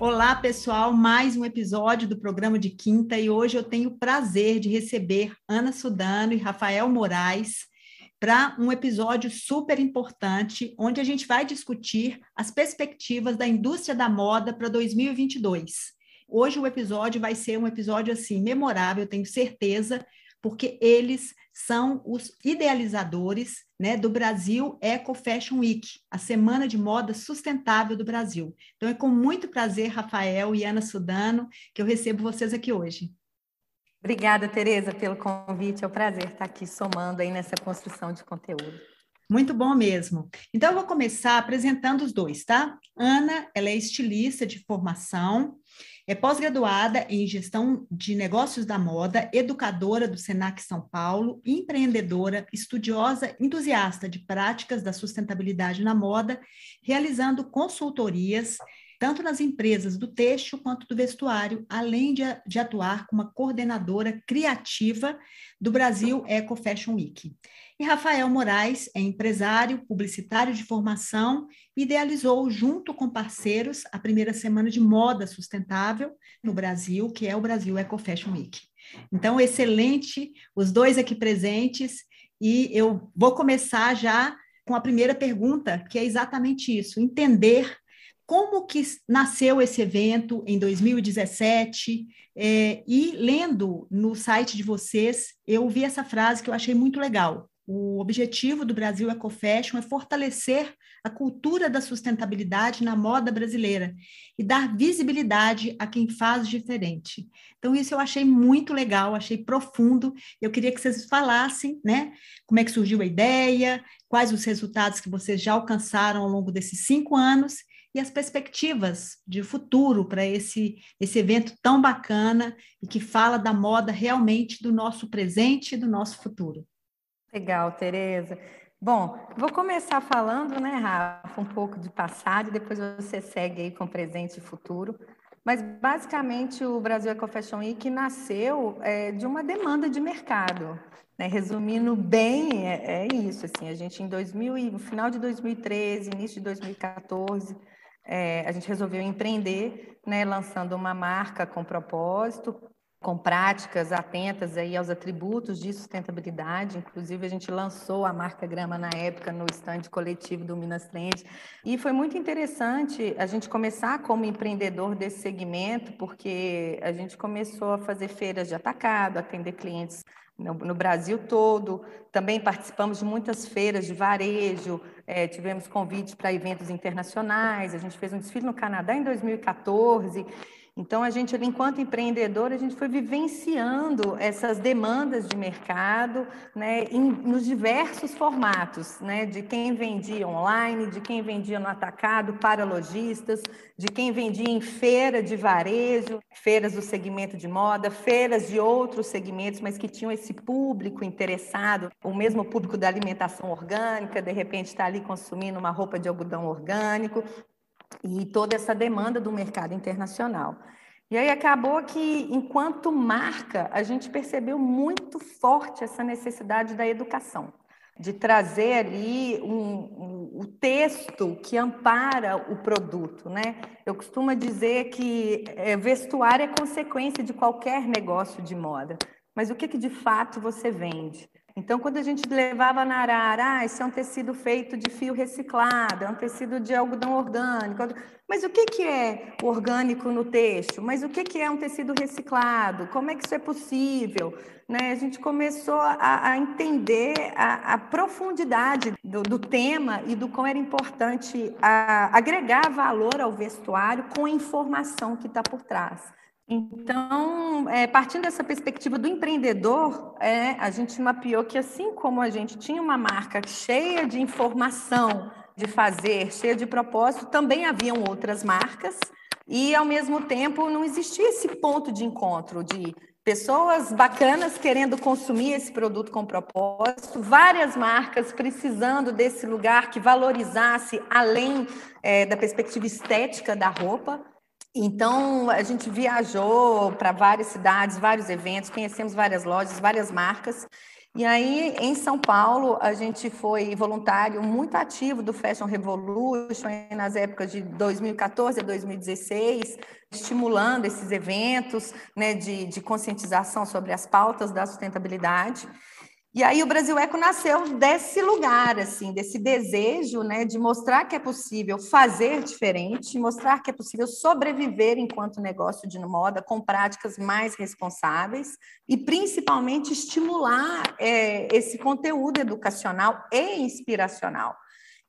Olá, pessoal, mais um episódio do programa de quinta e hoje eu tenho o prazer de receber Ana Sudano e Rafael Moraes para um episódio super importante, onde a gente vai discutir as perspectivas da indústria da moda para 2022. Hoje o episódio vai ser um episódio assim memorável, tenho certeza, porque eles são os idealizadores né, do Brasil Eco Fashion Week, a semana de moda sustentável do Brasil. Então é com muito prazer, Rafael e Ana Sudano, que eu recebo vocês aqui hoje. Obrigada, Tereza, pelo convite. É um prazer estar aqui somando aí nessa construção de conteúdo. Muito bom mesmo. Então, eu vou começar apresentando os dois, tá? Ana, ela é estilista de formação, é pós-graduada em gestão de negócios da moda, educadora do Senac São Paulo, empreendedora, estudiosa, entusiasta de práticas da sustentabilidade na moda, realizando consultorias tanto nas empresas do têxtil quanto do vestuário, além de, de atuar como coordenadora criativa do Brasil Eco Fashion Week. E Rafael Moraes é empresário, publicitário de formação, idealizou, junto com parceiros, a primeira semana de moda sustentável no Brasil, que é o Brasil Eco Fashion Week. Então, excelente, os dois aqui presentes, e eu vou começar já com a primeira pergunta, que é exatamente isso: entender como que nasceu esse evento em 2017 é, e lendo no site de vocês, eu vi essa frase que eu achei muito legal. O objetivo do Brasil Ecofashion é fortalecer a cultura da sustentabilidade na moda brasileira e dar visibilidade a quem faz diferente. Então, isso eu achei muito legal, achei profundo. Eu queria que vocês falassem, né? Como é que surgiu a ideia, quais os resultados que vocês já alcançaram ao longo desses cinco anos e as perspectivas de futuro para esse, esse evento tão bacana e que fala da moda realmente do nosso presente e do nosso futuro. Legal, Tereza. Bom, vou começar falando, né, Rafa, um pouco de passado depois você segue aí com presente e futuro. Mas, basicamente, o Brasil Eco Fashion Week nasceu é, de uma demanda de mercado. Né? Resumindo bem, é, é, isso. Assim, a gente, em 2000, no final de 2013, início de 2014, é, a gente resolveu empreender, né, lançando uma marca com propósito, com práticas atentas aí aos atributos de sustentabilidade. Inclusive, a gente lançou a marca Grama na época no estande coletivo do Minas Trend. E foi muito interessante a gente começar como empreendedor desse segmento, porque a gente começou a fazer feiras de atacado, atender clientes no, no Brasil todo. Também participamos de muitas feiras de varejo, é, tivemos convites para eventos internacionais, a gente fez um desfile no Canadá em 2014. Então, a gente, enquanto empreendedor, a gente foi vivenciando essas demandas de mercado né, em, nos diversos formatos, né, de quem vendia online, de quem vendia no atacado para lojistas, de quem vendia em feira de varejo, feiras do segmento de moda, feiras de outros segmentos, mas que tinham esse público interessado, o mesmo público da alimentação orgânica, de repente está ali consumindo uma roupa de algodão orgânico, e toda essa demanda do mercado internacional. E aí acabou que, enquanto marca, a gente percebeu muito forte essa necessidade da educação, de trazer ali um, um, o texto que ampara o produto, né? Eu costumo dizer que é, vestuário é consequência de qualquer negócio de moda, mas o que, que de fato você vende? Então, quando a gente levava na arara, ah, esse é um tecido feito de fio reciclado, é um tecido de algodão orgânico. Mas o que, que é orgânico no texto? Mas o que, que é um tecido reciclado? Como é que isso é possível? Né? A gente começou a, a entender a, a profundidade do, do, tema e do quão era importante a, agregar valor ao vestuário com a informação que está por trás. Então, é, partindo dessa perspectiva do empreendedor, é, a gente mapeou que assim como a gente tinha uma marca cheia de informação de fazer, cheia de propósito, também haviam outras marcas e, ao mesmo tempo, não existia esse ponto de encontro de pessoas bacanas querendo consumir esse produto com propósito, várias marcas precisando desse lugar que valorizasse além é, da perspectiva estética da roupa. Então, a gente viajou para várias cidades, vários eventos, conhecemos várias lojas, várias marcas, e aí, em São Paulo, a gente foi voluntário muito ativo do Fashion Revolution nas épocas de 2014 a 2016, estimulando esses eventos né, de, de conscientização sobre as pautas da sustentabilidade. E aí o Brasil Eco nasceu desse lugar, assim, desse desejo, né, de mostrar que é possível fazer diferente, mostrar que é possível sobreviver enquanto negócio de moda com práticas mais responsáveis e principalmente estimular é, esse conteúdo educacional e inspiracional.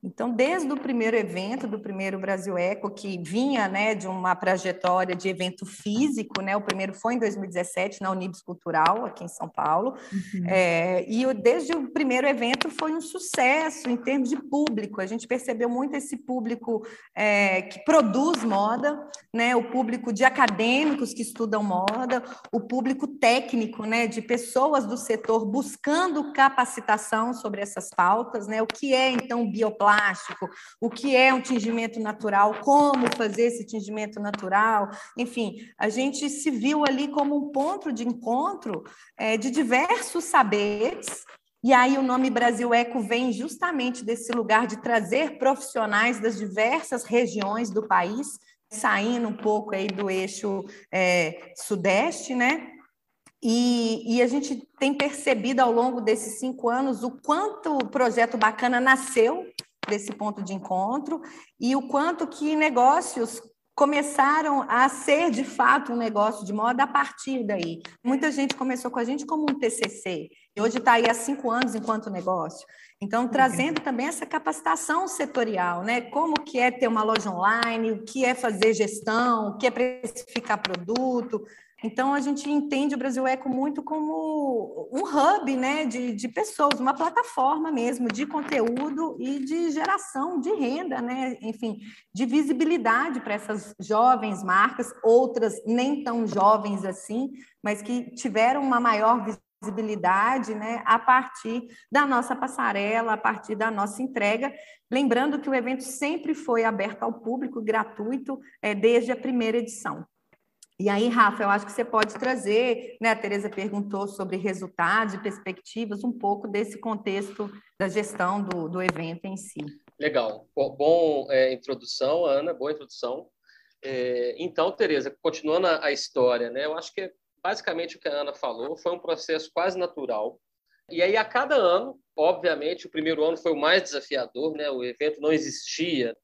Então, desde o primeiro evento, do primeiro Brasil Eco, que vinha né, de uma trajetória de evento físico, né, o primeiro foi em 2017, na Unibis Cultural, aqui em São Paulo, uhum. é, e desde o primeiro evento foi um sucesso em termos de público. A gente percebeu muito esse público é, que produz moda, né, o público de acadêmicos que estudam moda, o público técnico, né, de pessoas do setor buscando capacitação sobre essas pautas, né, o que é, então, bioplástico plástico, o que é um tingimento natural, como fazer esse tingimento natural, enfim, a gente se viu ali como um ponto de encontro é, de diversos saberes. E aí o nome Brasil Eco vem justamente desse lugar de trazer profissionais das diversas regiões do país, saindo um pouco aí do eixo é, sudeste, né? E, e, a gente tem percebido ao longo desses cinco anos o quanto o projeto bacana nasceu desse ponto de encontro e o quanto que negócios começaram a ser de fato um negócio de moda a partir daí. Muita gente começou com a gente como um TCC e hoje está aí há cinco anos enquanto negócio. Então, trazendo também essa capacitação setorial, né? Como que é ter uma loja online, o que é fazer gestão, o que é precificar produto, então, a gente entende o Brasil Eco muito como um hub né, de, de pessoas, uma plataforma mesmo de conteúdo e de geração de renda, né? enfim, de visibilidade para essas jovens marcas, outras nem tão jovens assim, mas que tiveram uma maior visibilidade né, a partir da nossa passarela, a partir da nossa entrega. Lembrando que o evento sempre foi aberto ao público, gratuito, é, desde a primeira edição. E aí, Rafa, eu acho que você pode trazer, né? A Tereza perguntou sobre resultados e perspectivas, um pouco desse contexto da gestão do, do evento em si. Legal. Bom, bom é, introdução, Ana, boa introdução. É, então, Tereza, continuando a, a, história, né? Eu acho que basicamente o que a Ana falou foi um processo quase natural. E aí, a cada ano, obviamente, o primeiro ano foi o mais desafiador, né? O evento não existia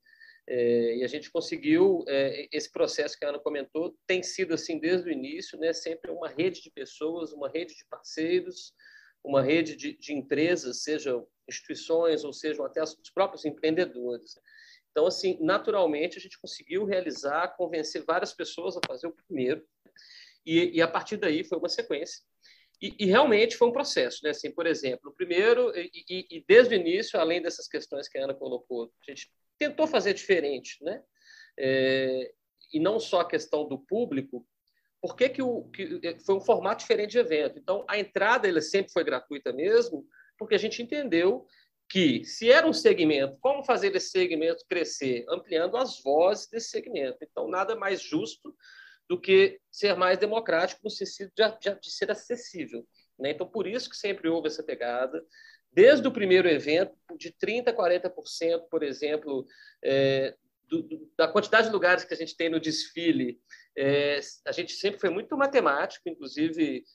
é, e a gente conseguiu é, esse processo que a Ana comentou tem sido assim desde o início, né? Sempre uma rede de pessoas, uma rede de parceiros, uma rede de, de empresas, sejam instituições ou sejam até os próprios empreendedores. Então, assim, naturalmente a gente conseguiu realizar, convencer várias pessoas a fazer o primeiro e, e a partir daí foi uma sequência. E, e, realmente foi um processo, né? Assim, por exemplo, o primeiro e, e, desde o início, além dessas questões que a Ana colocou, a gente tentou fazer diferente, né? É, e não só a questão do público, por que, que, o, que é, foi um formato diferente de evento? Então, a entrada ele sempre foi gratuita mesmo, porque a gente entendeu que, se era um segmento, como fazer esse segmento crescer? Ampliando as vozes desse segmento. Então, nada mais justo do que ser mais democrático no sentido de, de, de ser acessível. Né? Então, por isso que sempre houve essa pegada desde o primeiro evento, de 30% a 40%, por exemplo, é, do, da quantidade de lugares que a gente tem no desfile. É, a gente sempre foi muito matemático, inclusive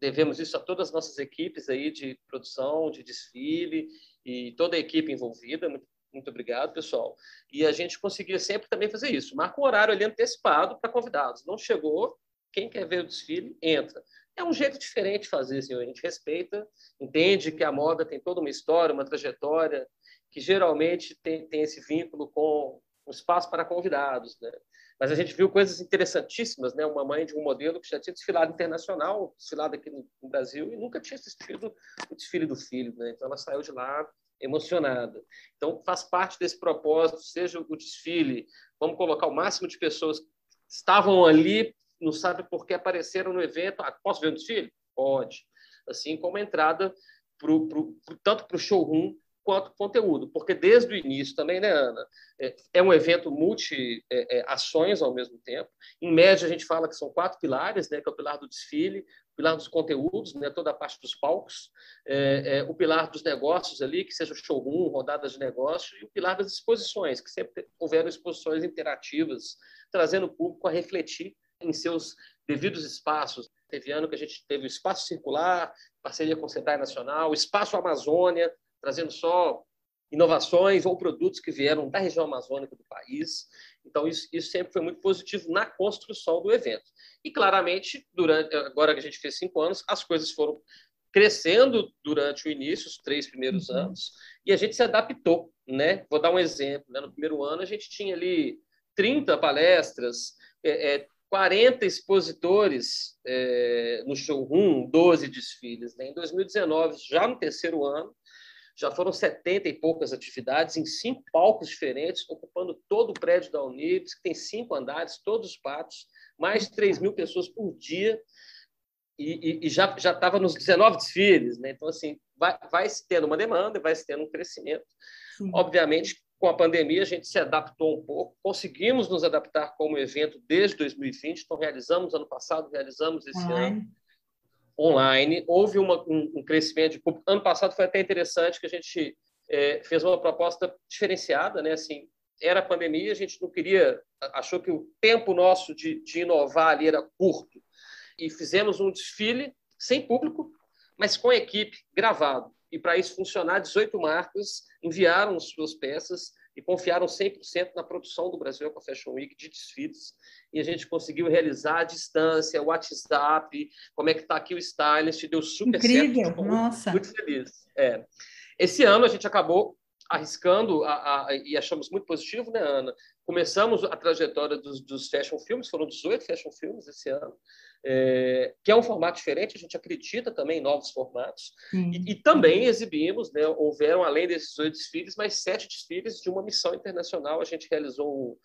devemos isso a todas as nossas equipes aí de produção, de desfile e toda a equipe envolvida, muito, Muito obrigado, pessoal. E a gente conseguia sempre também fazer isso. Marca um horário ali antecipado para convidados. Não chegou, quem quer ver o desfile, entra. É um jeito diferente de fazer, senhor. A gente respeita, entende que a moda tem toda uma história, uma trajetória, que geralmente tem, tem esse vínculo com um espaço para convidados, né? Mas a gente viu coisas interessantíssimas, né? Uma mãe de um modelo que já tinha desfilado internacional, desfilado aqui no, no Brasil e nunca tinha assistido o desfile do filho, né? Então ela saiu de lá emocionada. Então faz parte desse propósito, seja o desfile, vamos colocar o máximo de pessoas que estavam ali não sabe por que apareceram no evento. Ah, posso ver o desfile? Pode. Assim como a entrada pro, pro, pro, tanto para o showroom quanto conteúdo, porque desde o início também, né, Ana? É, é um evento multi-ações é, é, ao mesmo tempo. Em média, a gente fala que são quatro pilares, né, que é o pilar do desfile, o pilar dos conteúdos, né, toda a parte dos palcos, é, é, o pilar dos negócios ali, que seja o showroom, rodadas de negócio, e o pilar das exposições, que sempre houveram exposições interativas, trazendo o público a refletir em seus devidos espaços. Teve ano que a gente teve o Espaço Circular, parceria com o Sentai Nacional, o Espaço Amazônia, trazendo só inovações ou produtos que vieram da região amazônica do país. Então, isso, isso, sempre foi muito positivo na construção do evento. E, claramente, durante agora que a gente fez cinco anos, as coisas foram crescendo durante o início, os três primeiros uhum. anos, e a gente se adaptou. Né? Vou dar um exemplo. Né? No primeiro ano, a gente tinha ali 30 palestras, é, é, 40 expositores é, no showroom, 12 desfiles. Né? Em 2019, já no terceiro ano, já foram 70 e poucas atividades em cinco palcos diferentes, ocupando todo o prédio da Unibs, que tem cinco andares, todos os pátios, mais de 3 mil pessoas por dia, e, e, e já estava nos 19 desfiles. Né? Então, assim, vai, vai se tendo uma demanda, vai se tendo um crescimento. Sim. Obviamente, com a pandemia, a gente se adaptou um pouco, conseguimos nos adaptar como evento desde 2020, então realizamos ano passado, realizamos esse online. ano online. Houve uma, um, um, crescimento de público. Ano passado foi até interessante que a gente é, fez uma proposta diferenciada, né? Assim, era pandemia, a gente não queria, achou que o tempo nosso de, de inovar ali era curto. E fizemos um desfile sem público, mas com equipe gravado. E para isso funcionar, 18 marcas enviaram suas peças e confiaram 100% na produção do Brasil com a Fashion Week de desfiles. E a gente conseguiu realizar à distância, o WhatsApp, como é que está aqui o stylist, deu super Incrível, certo. nossa. Muito, muito feliz. É. Esse ano a gente acabou arriscando a, a, e achamos muito positivo, né, Ana? Começamos a trajetória dos, dos fashion filmes, foram 18 fashion filmes esse ano, é, que é um formato diferente, a gente acredita também em novos formatos, e, e, também exibimos, né, houveram, além desses oito desfiles, mais sete desfiles de uma missão internacional, a gente realizou um,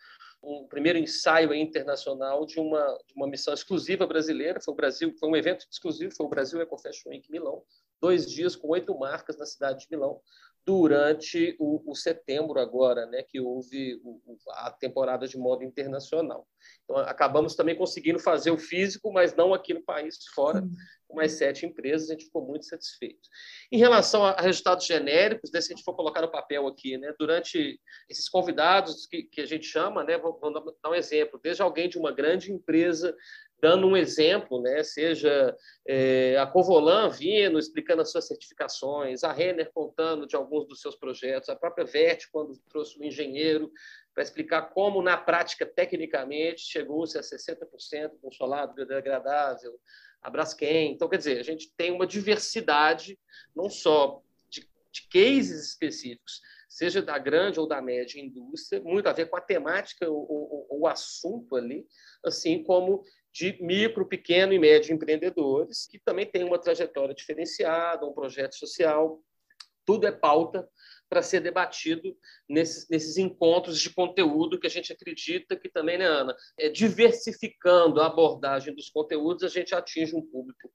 um primeiro ensaio internacional de uma, de uma missão exclusiva brasileira, foi o Brasil, foi um evento exclusivo, foi o Brasil Eco Fashion Week Milão, dois dias com oito marcas na cidade de Milão, durante o, o, setembro agora, né, que houve o, a temporada de moda internacional. Então, acabamos também conseguindo fazer o físico, mas não aqui no país, fora, com mais sete empresas, a gente ficou muito satisfeito. Em relação a resultados genéricos, né, se a gente for colocar no papel aqui, né, durante esses convidados que, que a gente chama, né, vou, vou dar um exemplo, desde alguém de uma grande empresa dando um exemplo, né? seja é, a Covolan vindo, explicando as suas certificações, a Renner contando de alguns dos seus projetos, a própria Vert, quando trouxe um engenheiro para explicar como, na prática, tecnicamente, chegou-se a 60% com solado biodegradável, a Braskem. Então, quer dizer, a gente tem uma diversidade, não só de, de cases específicos, seja da grande ou da média indústria, muito a ver com a temática ou o assunto ali, assim como de micro, pequeno e médio empreendedores, que também tem uma trajetória diferenciada, um projeto social. Tudo é pauta para ser debatido nesses, nesses encontros de conteúdo que a gente acredita que também, né, Ana, é, diversificando a abordagem dos conteúdos, a gente atinge um público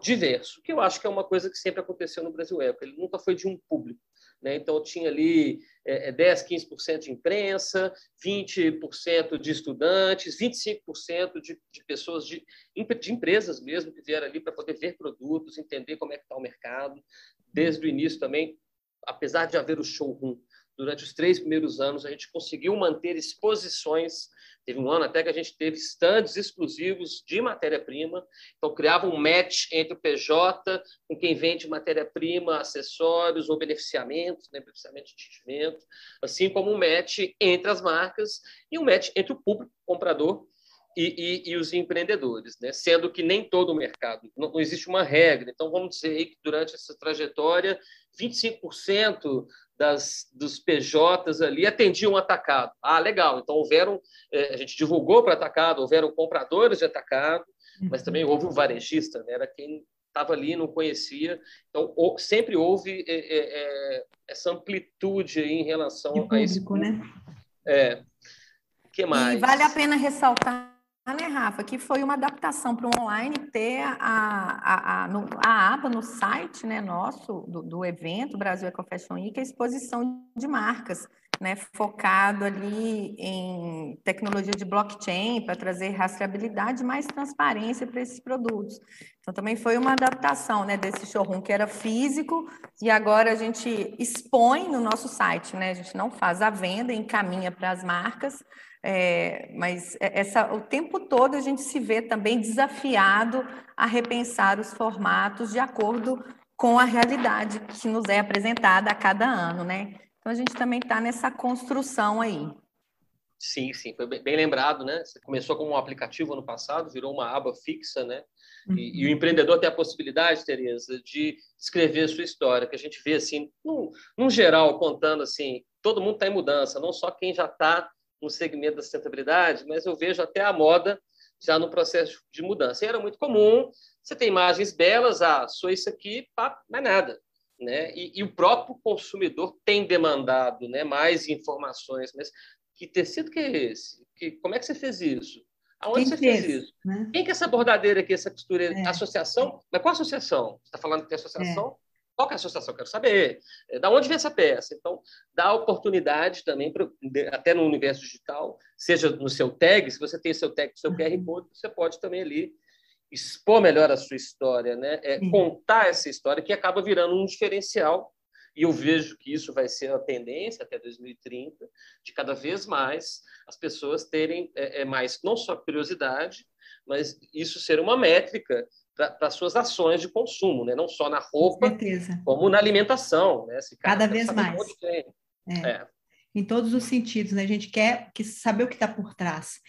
diverso, que eu acho que é uma coisa que sempre aconteceu no Brasil Eco. Ele nunca foi de um público. Né? Então, tinha ali é, 10, é, 15% de imprensa, 20% de estudantes, 25% de, de pessoas, de, de empresas mesmo, que vieram ali para poder ver produtos, entender como é que está o mercado. Desde o início também, apesar de haver o showroom, durante os três primeiros anos, a gente conseguiu manter exposições Teve um ano até que a gente teve stands exclusivos de matéria-prima, então criava um match entre o PJ com quem vende matéria-prima, acessórios ou beneficiamentos, né, beneficiamento de atingimento, assim como um match entre as marcas e um match entre o público comprador e, e, e, os empreendedores, né? sendo que nem todo o mercado, não, não, existe uma regra. Então, vamos dizer que durante essa trajetória, 25% das, dos PJs ali atendiam atacado. Ah, legal. Então, houveram, é, a gente divulgou para atacado, houveram compradores de atacado, mas uhum. também houve um varejista, né? era quem estava ali não conhecia. Então, sempre houve é, é, essa amplitude em relação público, a esse né? É. que mais? E vale a pena ressaltar né, Rafa, que foi uma adaptação para o online ter a, a, a, no, a, aba no site né, nosso, do, do evento Brasil Eco Fashion Week, a exposição de marcas, né, focado ali em tecnologia de blockchain para trazer rastreabilidade e mais transparência para esses produtos. Então, também foi uma adaptação né, desse showroom que era físico e agora a gente expõe no nosso site, né? A gente não faz a venda, encaminha para as marcas, é, mas é, essa, o tempo todo a gente se vê também desafiado a repensar os formatos de acordo com a realidade que nos é apresentada a cada ano, né? Então a gente também está nessa construção aí. Sim, sim, foi bem lembrado, né? Você começou como um aplicativo ano passado, virou uma aba fixa, né? Uhum. E, e, o empreendedor tem a possibilidade, Tereza, de escrever a sua história, que a gente vê assim, num, num geral, contando assim, todo mundo está em mudança, não só quem já está no segmento da sustentabilidade, mas eu vejo até a moda já no processo de mudança. E era muito comum, você tem imagens belas, ah, sou isso aqui, pá, mais nada. Né? E, e, o próprio consumidor tem demandado né, mais informações, mas que tecido que é esse? Que, como é que você fez isso? Aonde Quem você fez, fez isso? Né? Quem que é essa bordadeira aqui, essa costureira? É. Associação? Mas qual associação? Você está falando que tem associação? É. Qual é a associação? Quero saber. É, da onde vem essa peça? Então, dá oportunidade também, pra, até no universo digital, seja no seu tag, se você tem seu tag, seu QR uhum. Code, você pode também ali expor melhor a sua história, né? É, contar essa história que acaba virando um diferencial. E eu vejo que isso vai ser a tendência até 2030, de cada vez mais as pessoas terem é, é mais, não só curiosidade, mas isso ser uma métrica para suas ações de consumo, né? não só na roupa, como na alimentação. Né? Cada vez mais. É. É. Em todos os sentidos, né? A gente quer que saber o que está por trás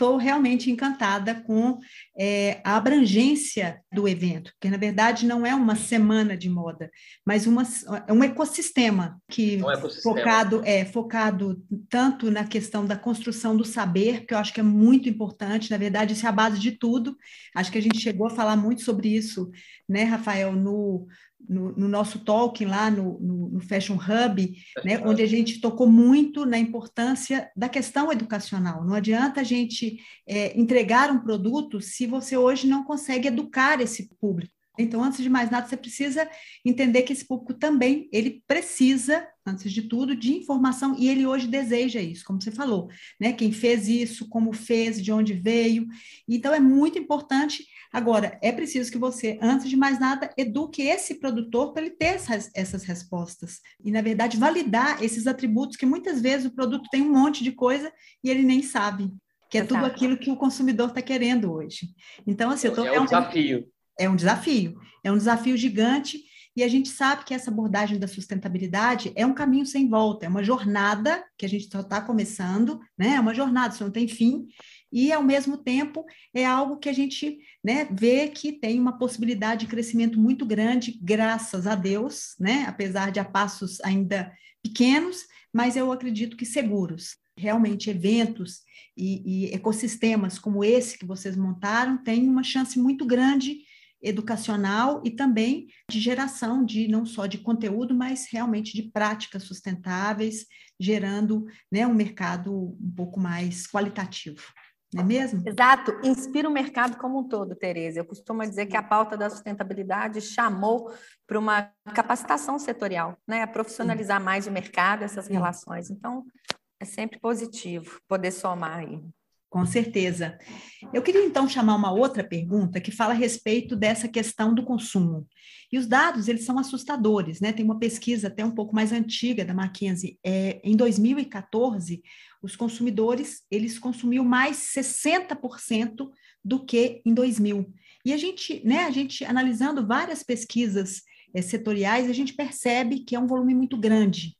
estou realmente encantada com é, a abrangência do evento, porque na verdade não é uma semana de moda, mas uma, é um ecossistema que um ecossistema. focado é focado tanto na questão da construção do saber, que eu acho que é muito importante, na verdade isso é a base de tudo. Acho que a gente chegou a falar muito sobre isso, né, Rafael, no no, no, nosso talk lá no, no, no Fashion Hub, né, onde a gente tocou muito na importância da questão educacional. Não adianta a gente é, entregar um produto se você hoje não consegue educar esse público. Então, antes de mais nada, você precisa entender que esse público também ele precisa, antes de tudo, de informação e ele hoje deseja isso, como você falou, né? Quem fez isso, como fez, de onde veio. Então, é muito importante Agora, é preciso que você, antes de mais nada, eduque esse produtor para ele ter essas, essas respostas. E, na verdade, validar esses atributos que muitas vezes o produto tem um monte de coisa e ele nem sabe, que é Exato. tudo aquilo que o consumidor está querendo hoje. Então, assim, eu tô, é um desafio. É um desafio, é um desafio gigante. E a gente sabe que essa abordagem da sustentabilidade é um caminho sem volta, é uma jornada que a gente só está começando, né? É uma jornada, isso não tem fim e, ao mesmo tempo, é algo que a gente né, vê que tem uma possibilidade de crescimento muito grande, graças a Deus, né, apesar de a passos ainda pequenos, mas eu acredito que seguros. Realmente, eventos e, e ecossistemas como esse que vocês montaram têm uma chance muito grande educacional e também de geração de não só de conteúdo, mas realmente de práticas sustentáveis, gerando né, um mercado um pouco mais qualitativo não é mesmo? Exato, inspira o mercado como um todo, Tereza. Eu costumo dizer que a pauta da sustentabilidade chamou para uma capacitação setorial, né? a profissionalizar mais o mercado, essas relações. Então, é sempre positivo poder somar aí. Com certeza. Eu queria então chamar uma outra pergunta que fala a respeito dessa questão do consumo. E os dados, eles são assustadores, né? Tem uma pesquisa até um pouco mais antiga da McKinsey. É, em 2014, os consumidores, eles consumiam mais 60% do que em 2000. E a gente, né, a gente analisando várias pesquisas é, setoriais, a gente percebe que é um volume muito grande.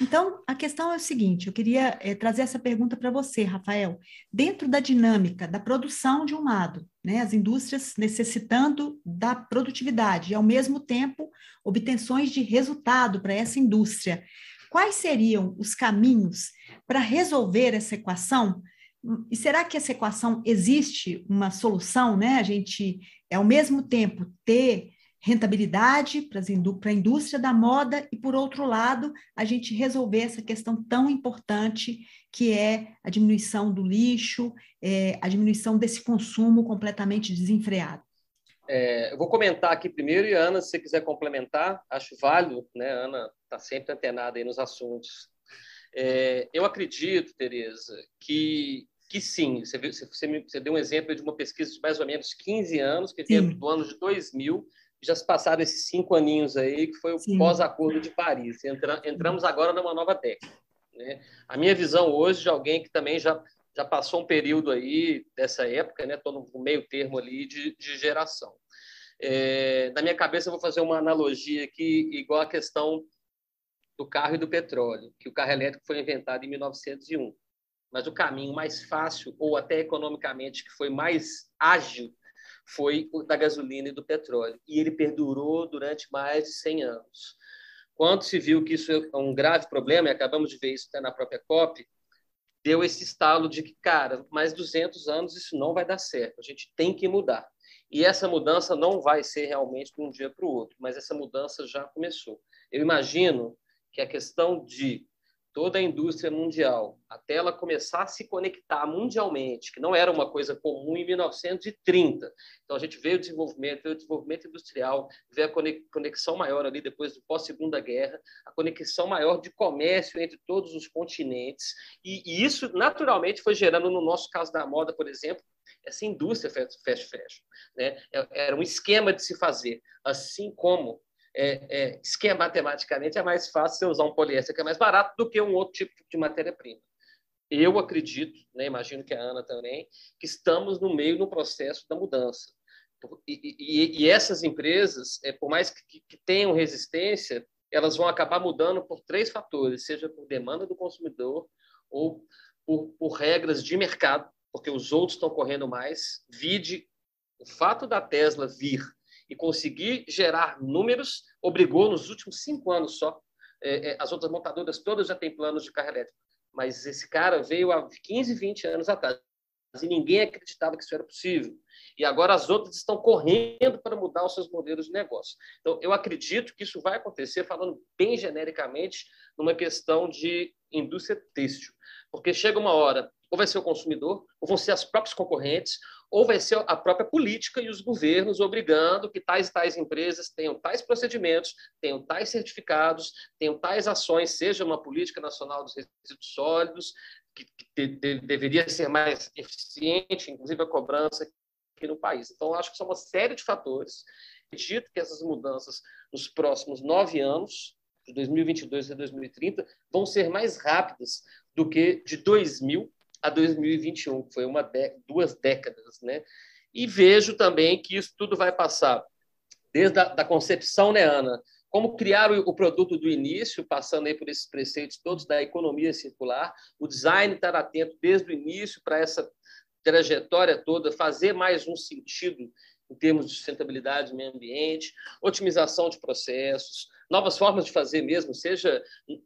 Então, a questão é o seguinte: eu queria é, trazer essa pergunta para você, Rafael. Dentro da dinâmica da produção de um lado, né, as indústrias necessitando da produtividade e, ao mesmo tempo, obtenções de resultado para essa indústria, quais seriam os caminhos para resolver essa equação? E será que essa equação existe uma solução, né? A gente, ao mesmo tempo, ter rentabilidade para a indústria da moda e, por outro lado, a gente resolver essa questão tão importante que é a diminuição do lixo, é, a diminuição desse consumo completamente desenfreado. É, eu vou comentar aqui primeiro e Ana, se você quiser complementar, acho válido, né? A Ana está sempre antenada aí nos assuntos. É, eu acredito, Tereza, que que sim, você, você, você, deu um exemplo de uma pesquisa de mais ou menos 15 anos, que veio do ano de 2000, já se passaram esses cinco aninhos aí, que foi o pós-acordo de Paris. Entra, entramos agora numa nova década. Né? A minha visão hoje de alguém que também já, já passou um período aí dessa época, né? Estou no meio termo ali de, de geração. É, na minha cabeça, eu vou fazer uma analogia aqui, igual a questão do carro e do petróleo, que o carro elétrico foi inventado em 1901. Mas o caminho mais fácil, ou até economicamente, que foi mais ágil foi o da gasolina e do petróleo. E ele perdurou durante mais de 100 anos. Quando se viu que isso é um grave problema, e acabamos de ver isso até na própria COP, deu esse estalo de que, cara, mais 200 anos isso não vai dar certo, a gente tem que mudar. E essa mudança não vai ser realmente de um dia para o outro, mas essa mudança já começou. Eu imagino que a questão de toda a indústria mundial, até ela começar a se conectar mundialmente, que não era uma coisa comum em 1930. Então a gente veio o desenvolvimento, veio o desenvolvimento industrial, veio a conexão maior ali depois do pós-segunda guerra, a conexão maior de comércio entre todos os continentes, e, e isso naturalmente foi gerando no nosso caso da moda, por exemplo, essa indústria fast fashion, né? É, era um esquema de se fazer, assim como é, é, esquematematicamente é mais fácil você usar um poliéster que é mais barato do que um outro tipo de matéria-prima. Eu acredito, né, imagino que a Ana também, que estamos no meio do processo da mudança. E, e, e essas empresas, é, por mais que, que tenham resistência, elas vão acabar mudando por três fatores, seja por demanda do consumidor ou por, por regras de mercado, porque os outros estão correndo mais. Vide o fato da Tesla vir e conseguir gerar números, obrigou nos últimos cinco anos só. É, é, as outras montadoras todas já têm planos de carro elétrico, mas esse cara veio há 15, 20 anos atrás e ninguém acreditava que isso era possível. E agora as outras estão correndo para mudar os seus modelos de negócio. Então, eu acredito que isso vai acontecer, falando bem genericamente, numa questão de indústria têxtil. Porque chega uma hora, ou vai ser o consumidor, ou vão ser as próprias concorrentes, ou vai ser a própria política e os governos obrigando que tais e tais empresas tenham tais procedimentos, tenham tais certificados, tenham tais ações, seja uma política nacional dos resíduos sólidos, que, que de, deveria ser mais eficiente, inclusive a cobrança aqui no país. Então, acho que são uma série de fatores. Acredito que essas mudanças nos próximos nove anos, de 2022 a 2030, vão ser mais rápidas do que de 2000 a 2021, que foi uma duas décadas, né? E vejo também que isso tudo vai passar desde a da concepção, né, Ana? Como criar o, o, produto do início, passando aí por esses preceitos todos da economia circular, o design estar atento desde o início para essa trajetória toda, fazer mais um sentido em termos de sustentabilidade, meio ambiente, otimização de processos, novas formas de fazer mesmo, seja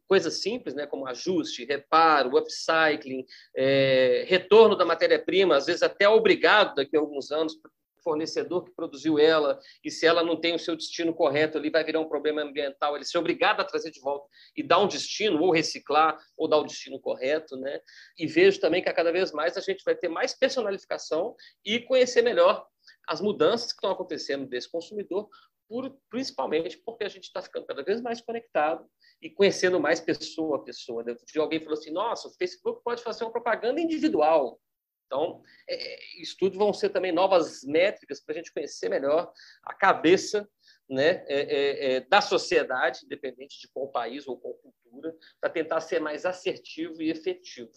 coisas simples, né, como ajuste, reparo, upcycling, é, retorno da matéria-prima, às vezes até obrigado daqui a alguns anos fornecedor que produziu ela, e se ela não tem o seu destino correto, ali vai virar um problema ambiental, ele ser obrigado a trazer de volta e dar um destino, ou reciclar, ou dar o destino correto, né? E vejo também que a cada vez mais a gente vai ter mais personalificação e conhecer melhor as mudanças que estão acontecendo desse consumidor, por, principalmente porque a gente está ficando cada vez mais conectado e conhecendo mais pessoa a pessoa. Né? Alguém falou assim: nossa, o Facebook pode fazer uma propaganda individual. Então, é, isso tudo vão ser também novas métricas para a gente conhecer melhor a cabeça né, é, é, é, da sociedade, independente de qual país ou qual cultura, para tentar ser mais assertivo e efetivo.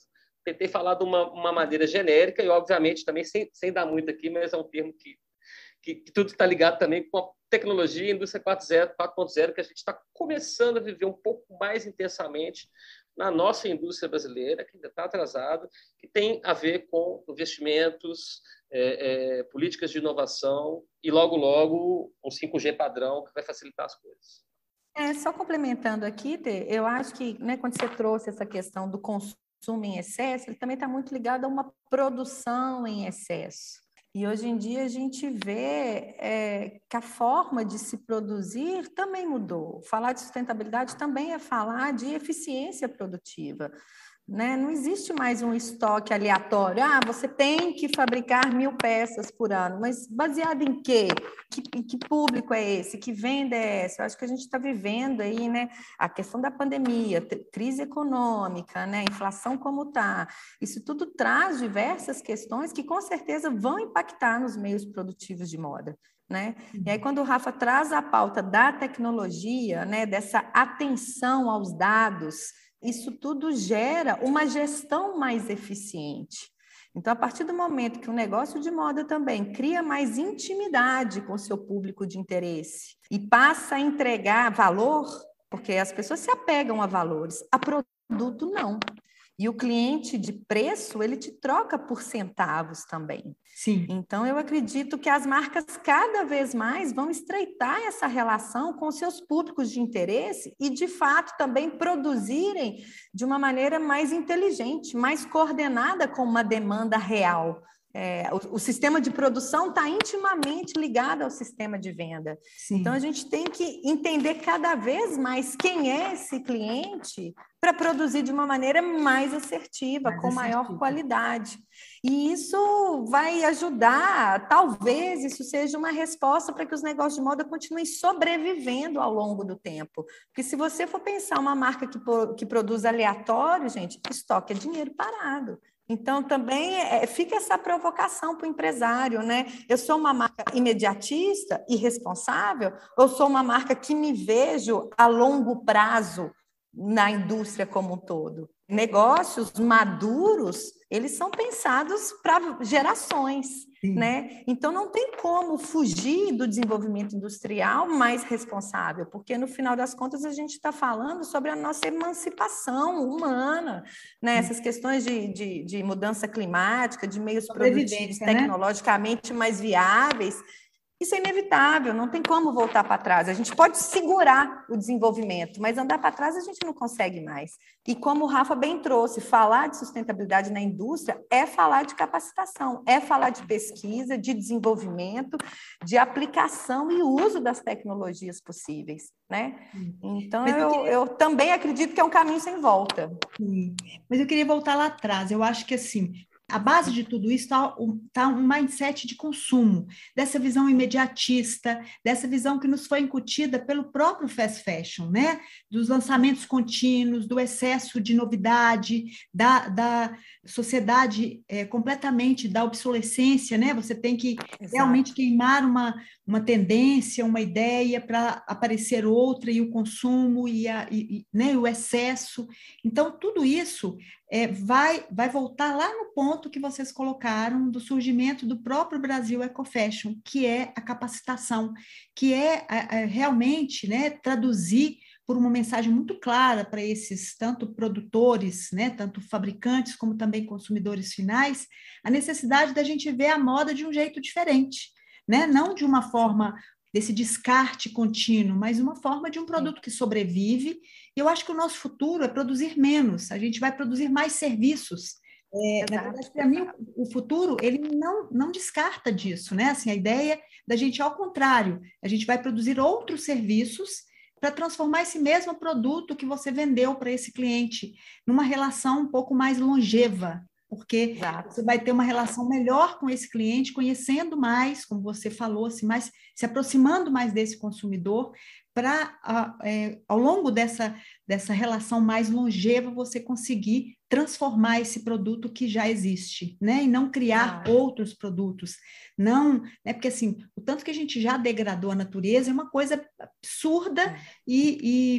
Tentei falar de uma, uma maneira genérica e, obviamente, também sem, sem dar muito aqui, mas é um termo que, que, que tudo está ligado também com a tecnologia indústria 4.0, que a gente está começando a viver um pouco mais intensamente na nossa indústria brasileira, que ainda está atrasada, que tem a ver com investimentos, é, é, políticas de inovação e, logo, logo, um 5G padrão que vai facilitar as coisas. É, só complementando aqui, eu acho que né, quando você trouxe essa questão do consumo em excesso, ele também está muito ligado a uma produção em excesso. E hoje em dia a gente vê é, que a forma de se produzir também mudou. Falar de sustentabilidade também é falar de eficiência produtiva. Né? Não existe mais um estoque aleatório. Ah, você tem que fabricar mil peças por ano, mas baseado em quê? Que, que público é esse? Que venda é essa? Eu acho que a gente está vivendo aí, né? A questão da pandemia, crise econômica, né? Inflação como está. Isso tudo traz diversas questões que com certeza vão impactar nos meios produtivos de moda. Né? E aí, quando o Rafa traz a pauta da tecnologia, né, dessa atenção aos dados, isso tudo gera uma gestão mais eficiente. Então, a partir do momento que o negócio de moda também cria mais intimidade com o seu público de interesse e passa a entregar valor, porque as pessoas se apegam a valores, a produto não. E o cliente de preço, ele te troca por centavos também. Sim. Então, eu acredito que as marcas cada vez mais vão estreitar essa relação com seus públicos de interesse e, de fato, também produzirem de uma maneira mais inteligente, mais coordenada com uma demanda real. É, o, o, sistema de produção está intimamente ligado ao sistema de venda. Sim. Então, a gente tem que entender cada vez mais quem é esse cliente para produzir de uma maneira mais assertiva, mais com assertiva. maior qualidade. E isso vai ajudar, talvez isso seja uma resposta para que os negócios de moda continuem sobrevivendo ao longo do tempo. Porque se você for pensar uma marca que, que produz aleatório, gente, estoque é dinheiro parado. Então, também é, fica essa provocação para o empresário, né? Eu sou uma marca imediatista, irresponsável, ou sou uma marca que me vejo a longo prazo na indústria como um todo. Negócios maduros, eles são pensados para gerações, Sim. né? Então não tem como fugir do desenvolvimento industrial mais responsável, porque no final das contas a gente está falando sobre a nossa emancipação humana, né? Essas questões de, de, de mudança climática, de meios produtivos né? tecnologicamente mais viáveis, isso é inevitável, não tem como voltar para trás. A gente pode segurar o desenvolvimento, mas andar para trás a gente não consegue mais. E como o Rafa bem trouxe, falar de sustentabilidade na indústria é falar de capacitação, é falar de pesquisa, de desenvolvimento, de aplicação e uso das tecnologias possíveis. Né? Então, eu, eu, queria... eu também acredito que é um caminho sem volta. Sim. Mas eu queria voltar lá atrás. Eu acho que assim, a base de tudo isso está tá um mindset de consumo, dessa visão imediatista, dessa visão que nos foi incutida pelo próprio fast fashion, né? Dos lançamentos contínuos, do excesso de novidade, da, da sociedade é, completamente da obsolescência, né? Você tem que Exato. realmente queimar uma, uma tendência, uma ideia para aparecer outra, e o consumo e, a, e, né, o excesso. Então, tudo isso é, vai, vai voltar lá no ponto que vocês colocaram do surgimento do próprio Brasil Ecofashion, que é a capacitação, que é, é, é realmente né, traduzir por uma mensagem muito clara para esses tanto produtores, né, tanto fabricantes como também consumidores finais, a necessidade da gente ver a moda de um jeito diferente, né? Não de uma forma desse descarte contínuo, mas uma forma de um produto que sobrevive. E eu acho que o nosso futuro é produzir menos, a gente vai produzir mais serviços. É, na verdade, para mim, o futuro ele não, não descarta disso, né? Assim, a ideia da gente, ao contrário, a gente vai produzir outros serviços para transformar esse mesmo produto que você vendeu para esse cliente numa relação um pouco mais longeva, Porque Exato. você vai ter uma relação melhor com esse cliente, conhecendo mais, como você falou, assim, mais, se aproximando mais desse consumidor, para é, ao longo dessa, dessa relação mais longeva você conseguir transformar esse produto que já existe, né? E não criar ah. outros produtos. Não, né? Porque assim, o tanto que a gente já degradou a natureza é uma coisa absurda é. e,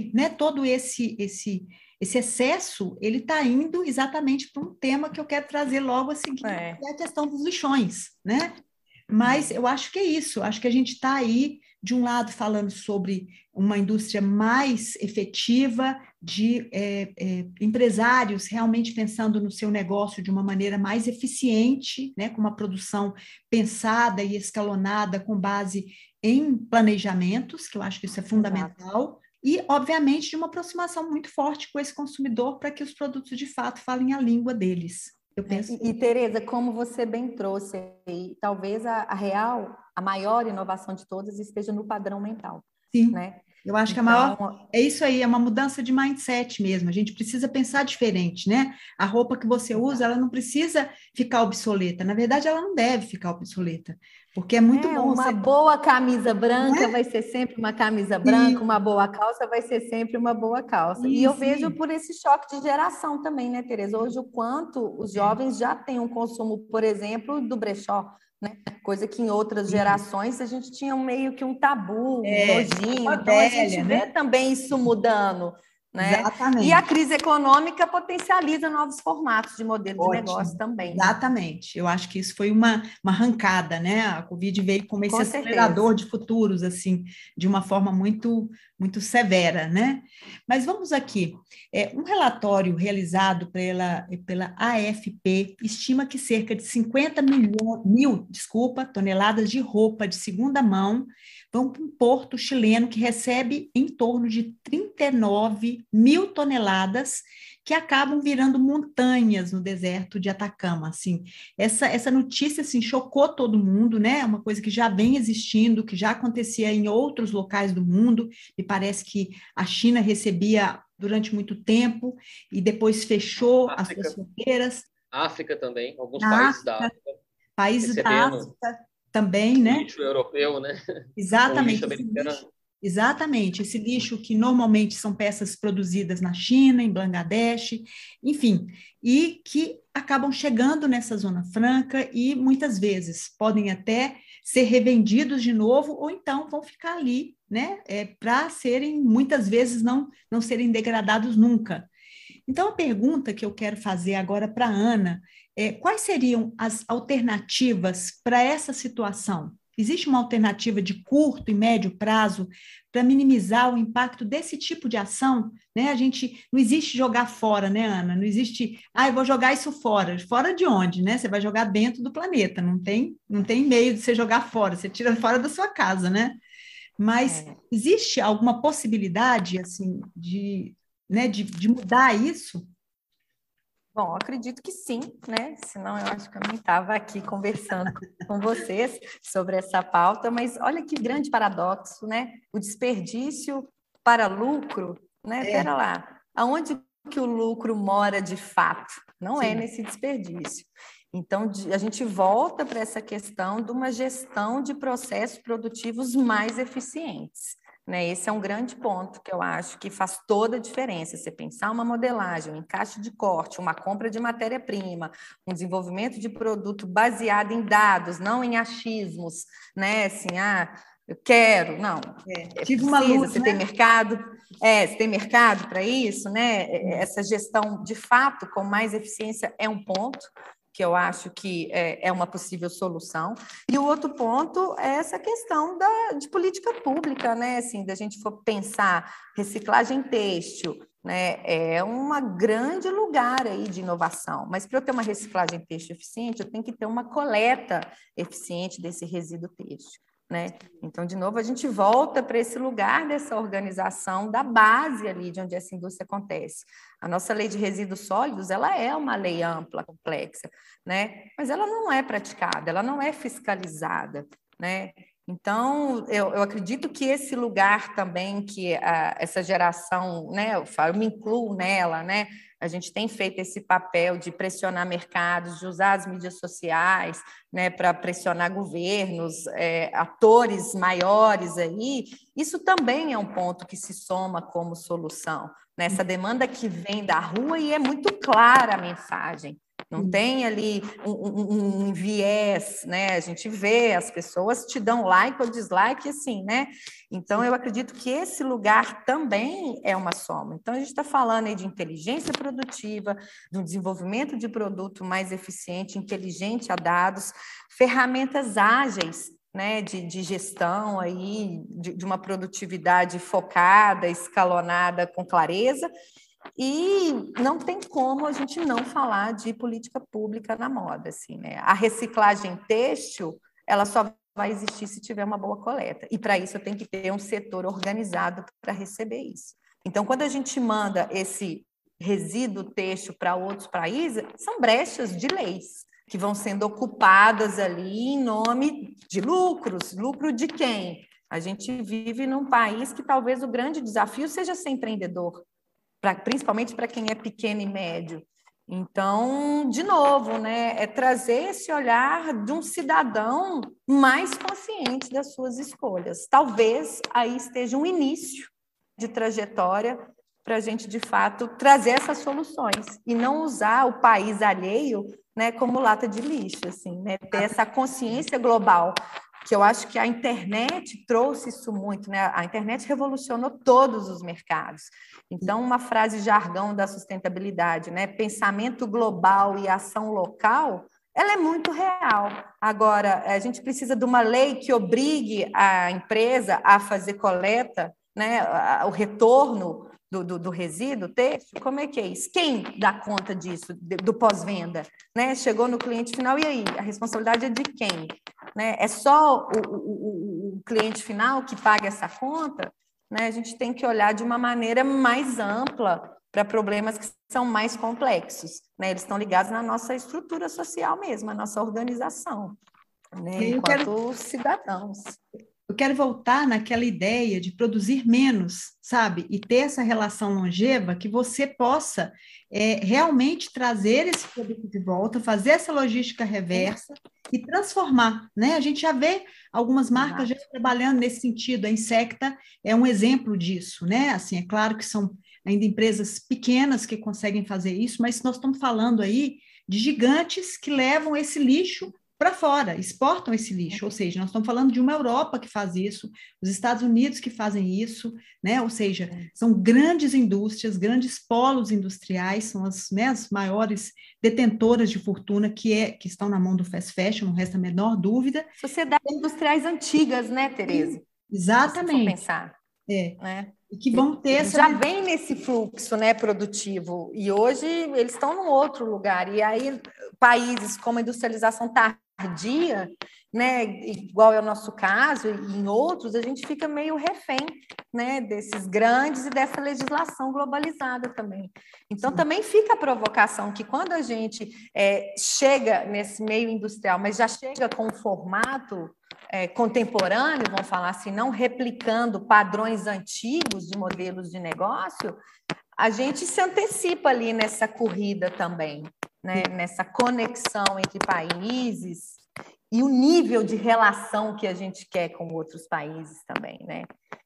e né, todo esse esse esse excesso ele está indo exatamente para um tema que eu quero trazer logo a seguir, é. que é a questão dos lixões, né? Mas eu acho que é isso, acho que a gente está aí de um lado, falando sobre uma indústria mais efetiva, de é, é, empresários realmente pensando no seu negócio de uma maneira mais eficiente, né, com uma produção pensada e escalonada com base em planejamentos, que eu acho que isso é fundamental. E, obviamente, de uma aproximação muito forte com esse consumidor para que os produtos de fato falem a língua deles. Eu penso... E, e Tereza, como você bem trouxe, talvez a, a real a maior inovação de todas esteja no padrão mental. Sim. Né? Eu acho que a maior. Então, é isso aí, é uma mudança de mindset mesmo. A gente precisa pensar diferente, né? A roupa que você usa, ela não precisa ficar obsoleta. Na verdade, ela não deve ficar obsoleta. Porque é muito é, bom. Uma você... boa camisa branca é? vai ser sempre uma camisa branca, uma boa calça vai ser sempre uma boa calça. e eu vejo por esse choque de geração também, né, Tereza? Hoje, o quanto os é. jovens já têm um consumo, por exemplo, do brechó né? Coisa que em outras gerações a gente tinha meio que um tabu, um é, nojinho. Então velha, a gente vê né? também isso mudando. Né? Exatamente. E a crise econômica potencializa novos formatos de modelo Ótimo. de negócio também. Né? Exatamente. Eu acho que isso foi uma, uma arrancada, né? A Covid veio como esse Com acelerador de futuros, assim, de uma forma muito, muito severa, né? Mas vamos aqui. É, um relatório realizado pela, pela AFP estima que cerca de 50 milhões, mil desculpa, toneladas de roupa de segunda mão vão para um porto chileno que recebe em torno de 39 mil toneladas que acabam virando montanhas no deserto de Atacama, assim. Essa, essa notícia, assim, chocou todo mundo, né? É uma coisa que já vem existindo, que já acontecia em outros locais do mundo, e parece que a China recebia durante muito tempo e depois fechou África. as suas fronteiras. África também, alguns países da África. Países da África também, né? Lixo europeu, né? Exatamente. Esse lixo, exatamente. Esse lixo que normalmente são peças produzidas na China, em Bangladesh, enfim, e que acabam chegando nessa zona franca e muitas vezes podem até ser revendidos de novo ou então vão ficar ali, né? É, Para serem muitas vezes não não serem degradados nunca. Então a pergunta que eu quero fazer agora para Ana é, quais seriam as alternativas para essa situação? Existe uma alternativa de curto e médio prazo para minimizar o impacto desse tipo de ação? Né? A gente não existe jogar fora, né, Ana? Não existe, ah, eu vou jogar isso fora. Fora de onde, né? Você vai jogar dentro do planeta, não tem, não tem meio de você jogar fora, você tira fora da sua casa, né? Mas é. existe alguma possibilidade assim de, né, de, de mudar isso? Bom, acredito que sim, né? Senão eu acho que eu nem estava aqui conversando com vocês sobre essa pauta, mas olha que grande paradoxo, né? O desperdício para lucro, né? É. Pera lá, aonde que o lucro mora de fato? Não é sim. é nesse desperdício. Então, a gente volta para essa questão de uma gestão de processos produtivos mais eficientes. Né? Esse é um grande ponto que eu acho que faz toda a diferença. Você pensar uma modelagem, um encaixe de corte, uma compra de matéria-prima, um desenvolvimento de produto baseado em dados, não em achismos, né? Assim, ah, eu quero, não. É, é Tive uma luz, você né? tem mercado, é, você tem mercado para isso, né? É, essa gestão de fato com mais eficiência é um ponto que eu acho que é, é, uma possível solução. E o outro ponto é essa questão da, de política pública, né? Assim, da gente for pensar reciclagem têxtil, né? É um grande lugar aí de inovação. Mas para eu ter uma reciclagem têxtil eficiente, eu tenho que ter uma coleta eficiente desse resíduo têxtil. Né? Então, de novo, a gente volta para esse lugar dessa organização da base ali de onde essa indústria acontece. A nossa lei de resíduos sólidos, ela é uma lei ampla, complexa, né? Mas ela não é praticada, ela não é fiscalizada, né? Então, eu, eu acredito que esse lugar também, que a, essa geração, né, eu, falo, eu me incluo nela, né, A gente tem feito esse papel de pressionar mercados, de usar as mídias sociais né, para pressionar governos, é, atores maiores aí. Isso também é um ponto que se soma como solução. Nessa né? demanda que vem da rua e é muito clara a mensagem. Não tem ali um, um, um, viés, né? A gente vê, as pessoas te dão like ou dislike, assim, né? Então, eu acredito que esse lugar também é uma soma. Então, a gente está falando aí de inteligência produtiva, de um desenvolvimento de produto mais eficiente, inteligente a dados, ferramentas ágeis né, de, de, gestão aí, de, de, uma produtividade focada, escalonada, com clareza, e não tem como a gente não falar de política pública na moda, assim, né? A reciclagem têxtil, ela só vai existir se tiver uma boa coleta. E para isso eu tenho que ter um setor organizado para receber isso. Então, quando a gente manda esse resíduo têxtil para outros países, são brechas de leis que vão sendo ocupadas ali em nome de lucros. Lucro de quem? A gente vive num país que talvez o grande desafio seja ser empreendedor pra, principalmente para quem é pequeno e médio. Então, de novo, né, é trazer esse olhar de um cidadão mais consciente das suas escolhas. Talvez aí esteja um início de trajetória para a gente, de fato, trazer essas soluções e não usar o país alheio né, como lata de lixo, assim, né, ter essa consciência global que eu acho que a internet trouxe isso muito, né? A internet revolucionou todos os mercados. Então, uma frase jargão da sustentabilidade, né? Pensamento global e ação local, ela é muito real. Agora, a gente precisa de uma lei que obrigue a empresa a fazer coleta, né? O retorno do, do, do, resíduo texto, como é que é isso? Quem dá conta disso, do pós-venda? Né? Chegou no cliente final, e aí? A responsabilidade é de quem? Né? É só o, o, o cliente final que paga essa conta? Né? A gente tem que olhar de uma maneira mais ampla para problemas que são mais complexos. Né? Eles estão ligados na nossa estrutura social mesmo, a nossa organização, né? enquanto quero... cidadãos eu quero voltar naquela ideia de produzir menos, sabe? E ter essa relação longeva que você possa é, realmente trazer esse produto de volta, fazer essa logística reversa e transformar, né? A gente já vê algumas marcas já trabalhando nesse sentido. A Insecta é um exemplo disso, né? Assim, é claro que são ainda empresas pequenas que conseguem fazer isso, mas nós estamos falando aí de gigantes que levam esse lixo para fora, exportam esse lixo, ou seja, nós estamos falando de uma Europa que faz isso, os Estados Unidos que fazem isso, né? Ou seja, são grandes indústrias, grandes polos industriais, são as, né, as maiores detentoras de fortuna que, é, que estão na mão do fast fashion, não resta a menor dúvida. Sociedades industriais antigas, né, Tereza? Exatamente. Se pensar. É. Né? E que vão ter essa... Já vem nesse fluxo né, produtivo, e hoje eles estão num outro lugar. E aí, países como a industrialização tardia, né, igual é o nosso caso, e em outros, a gente fica meio refém né, desses grandes e dessa legislação globalizada também. Então, Sim. também fica a provocação que quando a gente é, chega nesse meio industrial, mas já chega com um formato é, contemporâneo, vamos falar assim, não replicando padrões antigos de modelos de negócio, a gente se antecipa ali nessa corrida também, né? nessa conexão entre países e o nível de relação que a gente quer com outros países também. Né?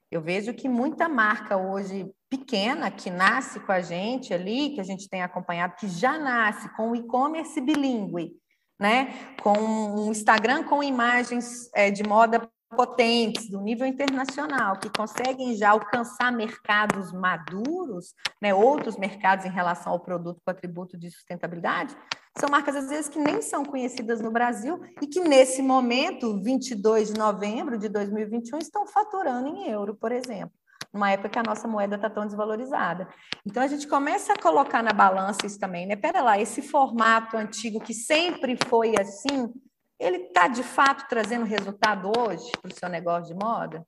Eu vejo que muita marca hoje pequena que nasce com a gente ali, que a gente tem acompanhado, que já nasce com o e-commerce bilíngue, né? com um Instagram com imagens é, de moda potentes, do nível internacional, que conseguem já alcançar mercados maduros, né, outros mercados em relação ao produto com atributo de sustentabilidade, são marcas, às vezes, que nem são conhecidas no Brasil e que, nesse momento, 22 de novembro de 2021, estão faturando em euro, por exemplo numa época que a nossa moeda está tão desvalorizada. Então a gente começa a colocar na balança isso também, né? Pera lá, esse formato antigo que sempre foi assim, ele está de fato trazendo resultado hoje para o seu negócio de moda?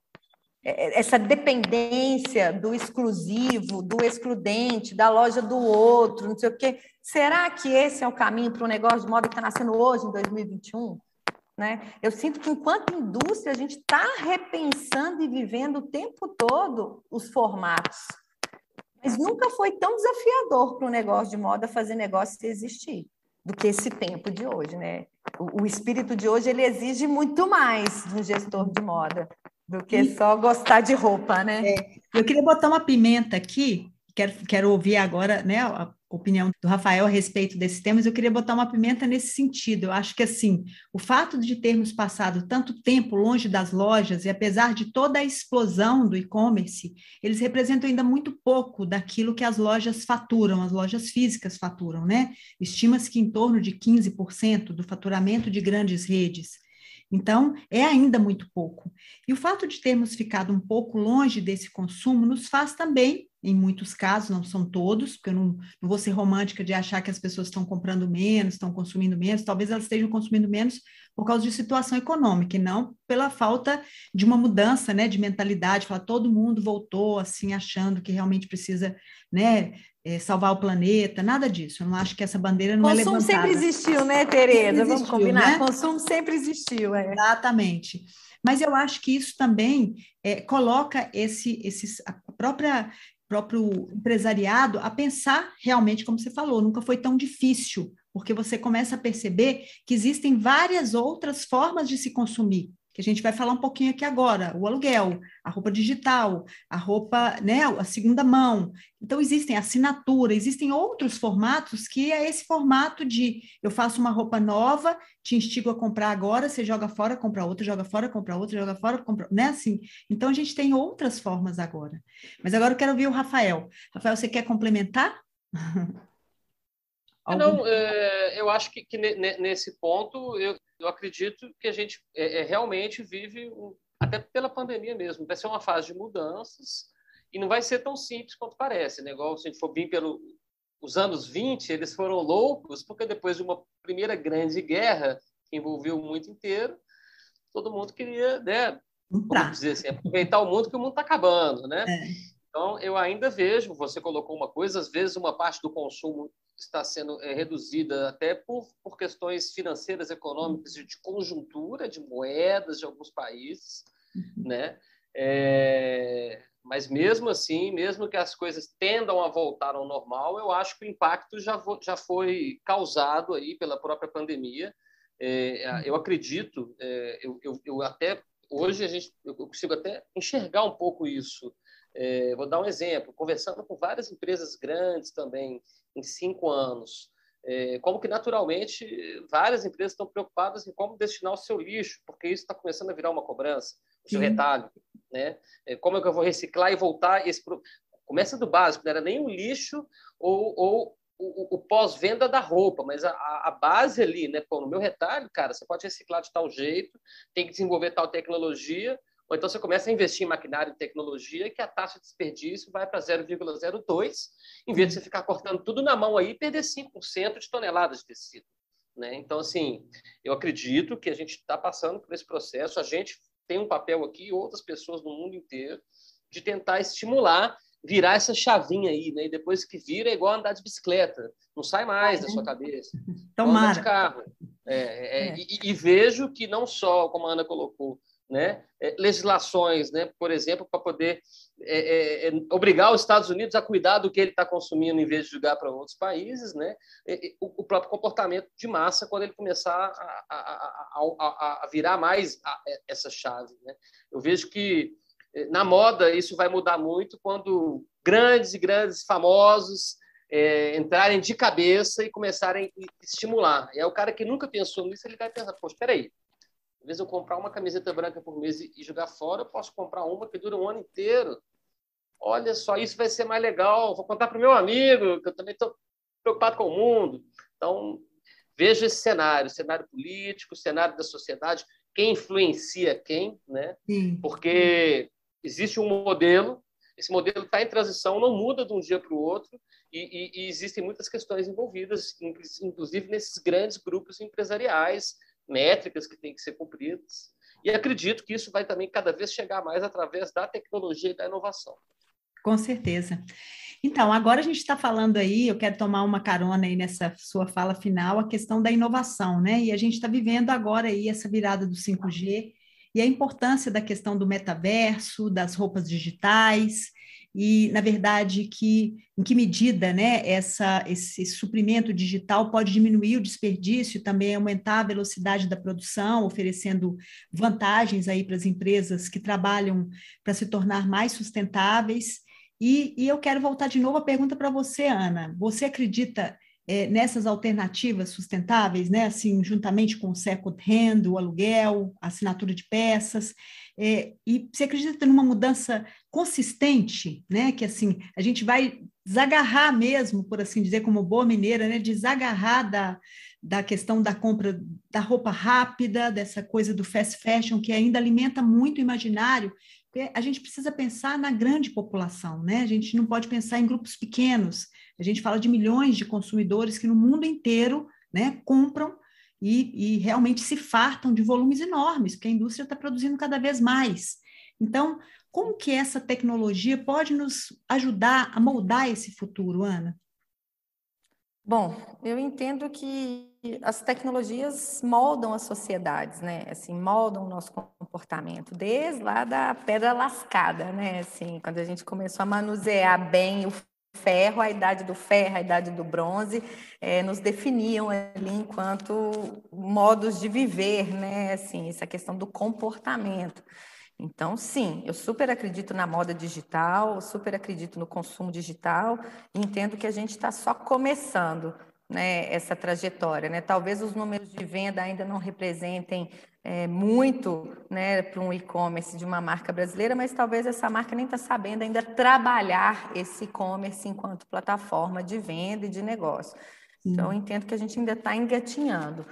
É, é, essa dependência do exclusivo, do excludente, da loja do outro, não sei o quê. Será que esse é o caminho para o negócio de moda que está nascendo hoje, em 2021? Né? Eu sinto que, enquanto indústria, a gente está repensando e vivendo o tempo todo os formatos. Mas nunca foi tão desafiador para um negócio de moda fazer negócio existir do que esse tempo de hoje, né? O, o espírito de hoje ele exige muito mais de um gestor de moda do que e... só gostar de roupa, né? É. Eu queria botar uma pimenta aqui, quero, quero ouvir agora, né, a opinião do Rafael a respeito desse tema, mas eu queria botar uma pimenta nesse sentido. Eu acho que, assim, o fato de termos passado tanto tempo longe das lojas, e apesar de toda a explosão do e-commerce, eles representam ainda muito pouco daquilo que as lojas faturam, as lojas físicas faturam, né? Estima-se que em torno de 15% do faturamento de grandes redes. Então, é ainda muito pouco. E o fato de termos ficado um pouco longe desse consumo nos faz também em muitos casos, não são todos, porque eu não, não vou ser romântica de achar que as pessoas estão comprando menos, estão consumindo menos, talvez elas estejam consumindo menos por causa de situação econômica, e não pela falta de uma mudança né, de mentalidade, falar todo mundo voltou assim, achando que realmente precisa né, é, salvar o planeta, nada disso. Eu não acho que essa bandeira não Consumo é levantada. Consumo sempre existiu, né, Tereza? Vamos combinar? Né? Consumo sempre existiu. É. Exatamente. Mas eu acho que isso também é, coloca esse, esses, a própria próprio empresariado a pensar realmente, como você falou, nunca foi tão difícil, porque você começa a perceber que existem várias outras formas de se consumir que a gente vai falar um pouquinho aqui agora, o aluguel, a roupa digital, a roupa, né, a segunda mão. Então existem assinatura, existem outros formatos que é esse formato de eu faço uma roupa nova, te instigo a comprar agora, você joga fora, compra outra, joga fora, compra outra, joga fora, compra, né, assim. Então a gente tem outras formas agora. Mas agora eu quero ouvir o Rafael. Rafael, você quer complementar? Não, é, eu acho que, que, nesse ponto eu, eu acredito que a gente é, é, realmente vive, um, até pela pandemia mesmo, vai ser uma fase de mudanças e não vai ser tão simples quanto parece. Né? Igual se a gente for vir pelos anos 20, eles foram loucos, porque depois de uma primeira grande guerra, que envolveu o mundo inteiro, todo mundo queria, né, dizer assim, aproveitar o mundo que o mundo está acabando, né? É. Então, eu ainda vejo, você colocou uma coisa, às vezes uma parte do consumo está sendo é, reduzida até por, por questões financeiras, econômicas, de, de conjuntura, de moedas de alguns países, uhum. né? É, mas mesmo assim, mesmo que as coisas tendam a voltar ao normal, eu acho que o impacto já, já foi causado aí pela própria pandemia. É, uhum. eu acredito, eu, eu, eu, até hoje a gente, eu consigo até enxergar um pouco isso. É, vou dar um exemplo, conversando com várias empresas grandes também em cinco anos. É, como que naturalmente várias empresas estão preocupadas em como destinar o seu lixo, porque isso está começando a virar uma cobrança, o seu retalho, né? É, como é que eu vou reciclar e voltar esse começa do básico, não era nem o lixo ou, ou o, o pós-venda da roupa, mas a, a, base ali, né? Pô, no meu retalho, cara, você pode reciclar de tal jeito, tem que desenvolver tal tecnologia, ou então você começa a investir em maquinário e tecnologia que a taxa de desperdício vai para 0,02, em vez de você ficar cortando tudo na mão aí e perder 5% de toneladas de tecido. Né? Então, assim, eu acredito que a gente está passando por esse processo, a gente tem um papel aqui, outras pessoas no mundo inteiro, de tentar estimular, virar essa chavinha aí, né? E depois que vira é igual andar de bicicleta, não sai mais da sua cabeça. Tomara. de carro. É, é, é. E, e, vejo que não só, como a Ana colocou, né, é, legislações, né, por exemplo, para poder é, é, é, obrigar os Estados Unidos a cuidar do que ele está consumindo em vez de jogar para outros países, né, o, o, próprio comportamento de massa quando ele começar a, a, a, a virar mais essa chave. Né. Eu vejo que na moda isso vai mudar muito quando grandes e grandes famosos é, entrarem de cabeça e começarem a estimular. E é o cara que nunca pensou nisso, ele vai pensar, poxa, espera aí, em vez de eu comprar uma camiseta branca por mês e jogar fora, eu posso comprar uma que dura um ano inteiro. Olha só, isso vai ser mais legal. Vou contar para o meu amigo, que eu também estou preocupado com o mundo. Então, veja esse cenário, cenário político, cenário da sociedade, quem influencia quem, né? Sim. Porque existe um modelo, esse modelo está em transição, não muda de um dia para o outro, e, e, e, existem muitas questões envolvidas, inclusive nesses grandes grupos empresariais, métricas que têm que ser cumpridas. E acredito que isso vai também cada vez chegar mais através da tecnologia e da inovação. Com certeza. Então, agora a gente está falando aí, eu quero tomar uma carona aí nessa sua fala final, a questão da inovação, né? E a gente está vivendo agora aí essa virada do 5G, e a importância da questão do metaverso, das roupas digitais, e, na verdade, que em que medida né, essa, esse suprimento digital pode diminuir o desperdício e também aumentar a velocidade da produção, oferecendo vantagens aí para as empresas que trabalham para se tornar mais sustentáveis. E, e eu quero voltar de novo a pergunta para você, Ana. Você acredita é, nessas alternativas sustentáveis, né? Assim, juntamente com o second hand, o aluguel, a assinatura de peças. É, e você acredita numa mudança consistente, né? Que assim a gente vai desagarrar mesmo, por assim dizer, como boa mineira, né? Desagarrar da, da questão da compra da roupa rápida, dessa coisa do fast fashion que ainda alimenta muito o imaginário. Porque a gente precisa pensar na grande população, né? A gente não pode pensar em grupos pequenos. A gente fala de milhões de consumidores que no mundo inteiro, né, compram e, e realmente se fartam de volumes enormes, porque a indústria está produzindo cada vez mais. Então, como que essa tecnologia pode nos ajudar a moldar esse futuro, Ana? Bom, eu entendo que as tecnologias moldam as sociedades, né? Assim, moldam o nosso comportamento, desde lá da pedra lascada, né? Assim, quando a gente começou a manusear bem o ferro, a idade do ferro, a idade do bronze, é, nos definiam ali enquanto modos de viver, né? Assim, essa questão do comportamento. Então, sim, eu super acredito na moda digital, super acredito no consumo digital e entendo que a gente está só começando né, essa trajetória. Né? Talvez os números de venda ainda não representem é, muito né, para um e-commerce de uma marca brasileira, mas talvez essa marca nem está sabendo ainda trabalhar esse e-commerce enquanto plataforma de venda e de negócio. Então, eu entendo que a gente ainda está engatinhando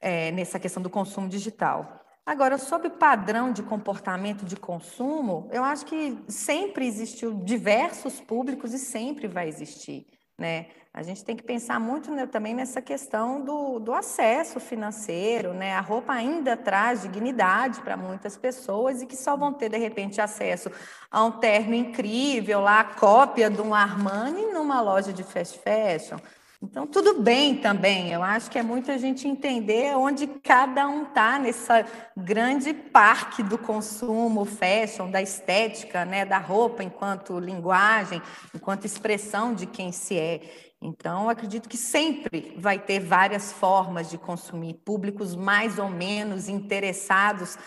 é, nessa questão do consumo digital. Agora, sobre padrão de comportamento de consumo, eu acho que sempre existiu diversos públicos e sempre vai existir, né? A gente tem que pensar muito né, também nessa questão do, do acesso financeiro, né? A roupa ainda traz dignidade para muitas pessoas e que só vão ter, de repente, acesso a um terno incrível, lá, a cópia de um Armani numa loja de fast fashion. Então, tudo bem também. Eu acho que é muito a gente entender onde cada um está nessa grande parque do consumo, fashion, da estética, né, da roupa enquanto linguagem, enquanto expressão de quem se é. Então, acredito que sempre vai ter várias formas de consumir, públicos mais ou menos interessados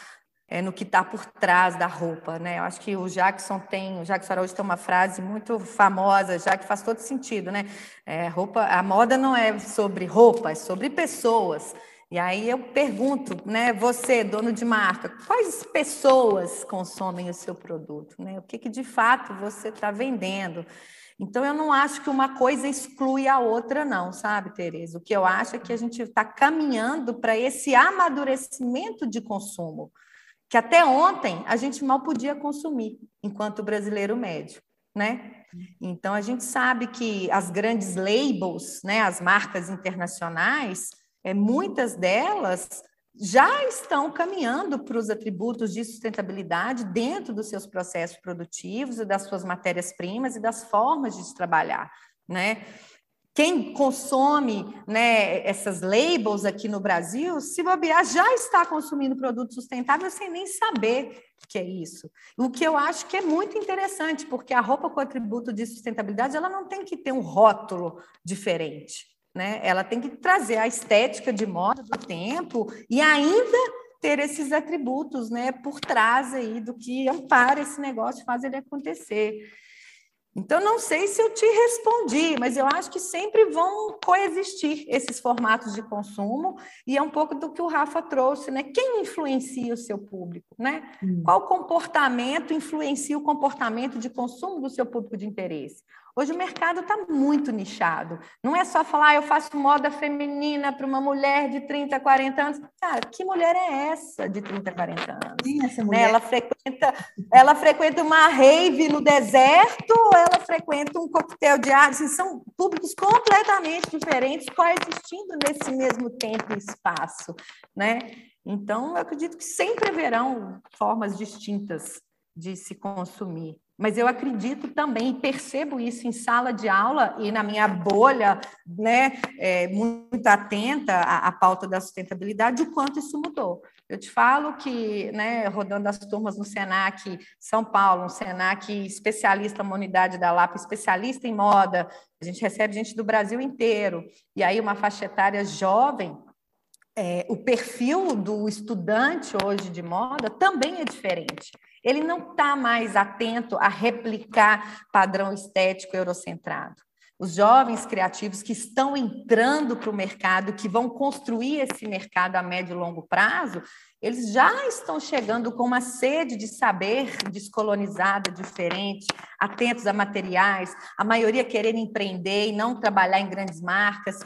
é, no que está por trás da roupa, né? Eu acho que o Jackson tem, o Jackson Araújo tem uma frase muito famosa, já que faz todo sentido, né? É, roupa, a moda não é sobre roupa, é sobre pessoas. E aí eu pergunto, né? Você, dono de marca, quais pessoas consomem o seu produto, né? O que, que de fato você está vendendo? Então, eu não acho que uma coisa exclui a outra, não, sabe, Tereza? O que eu acho é que a gente está caminhando para esse amadurecimento de consumo que até ontem a gente mal podia consumir enquanto brasileiro médio, né? Então a gente sabe que as grandes labels, né, as marcas internacionais, é, muitas delas já estão caminhando para os atributos de sustentabilidade dentro dos seus processos produtivos e das suas matérias-primas e das formas de trabalhar, né? Quem consome né, essas labels aqui no Brasil, se bobear, já está consumindo produto sustentável sem nem saber que é isso. O que eu acho que é muito interessante, porque a roupa com atributo de sustentabilidade ela não tem que ter um rótulo diferente. Né? Ela tem que trazer a estética de moda do tempo e ainda ter esses atributos né, por trás aí do que ampara esse negócio, faz ele acontecer. Então, não sei se eu te respondi, mas eu acho que sempre vão coexistir esses formatos de consumo, e é um pouco do que o Rafa trouxe, né? Quem influencia o seu público, né? Hum. Qual comportamento influencia o comportamento de consumo do seu público de interesse? Hoje o mercado está muito nichado. Não é só falar, ah, eu faço moda feminina para uma mulher de 30, 40 anos. Cara, que mulher é essa de 30, 40 anos? Sim, essa né, mulher. Ela frequenta, ela frequenta uma rave no deserto, ou ela frequenta um coquetel de ar. Assim, são públicos completamente diferentes coexistindo nesse mesmo tempo e espaço, né? Então, eu acredito que sempre haverão formas distintas de se consumir. Mas eu acredito também, percebo isso em sala de aula e na minha bolha, né, é, muito atenta à, à pauta da sustentabilidade, o quanto isso mudou. Eu te falo que, né, rodando as turmas no Senac São Paulo, um Senac especialista uma unidade da Lapa, especialista em moda, a gente recebe gente do Brasil inteiro, e aí uma faixa etária jovem, é, o perfil do estudante hoje de moda também é diferente. Ele não está mais atento a replicar padrão estético eurocentrado. Os jovens criativos que estão entrando para o mercado, que vão construir esse mercado a médio e longo prazo, eles já estão chegando com uma sede de saber descolonizada, diferente, atentos a materiais, a maioria querendo empreender e não trabalhar em grandes marcas,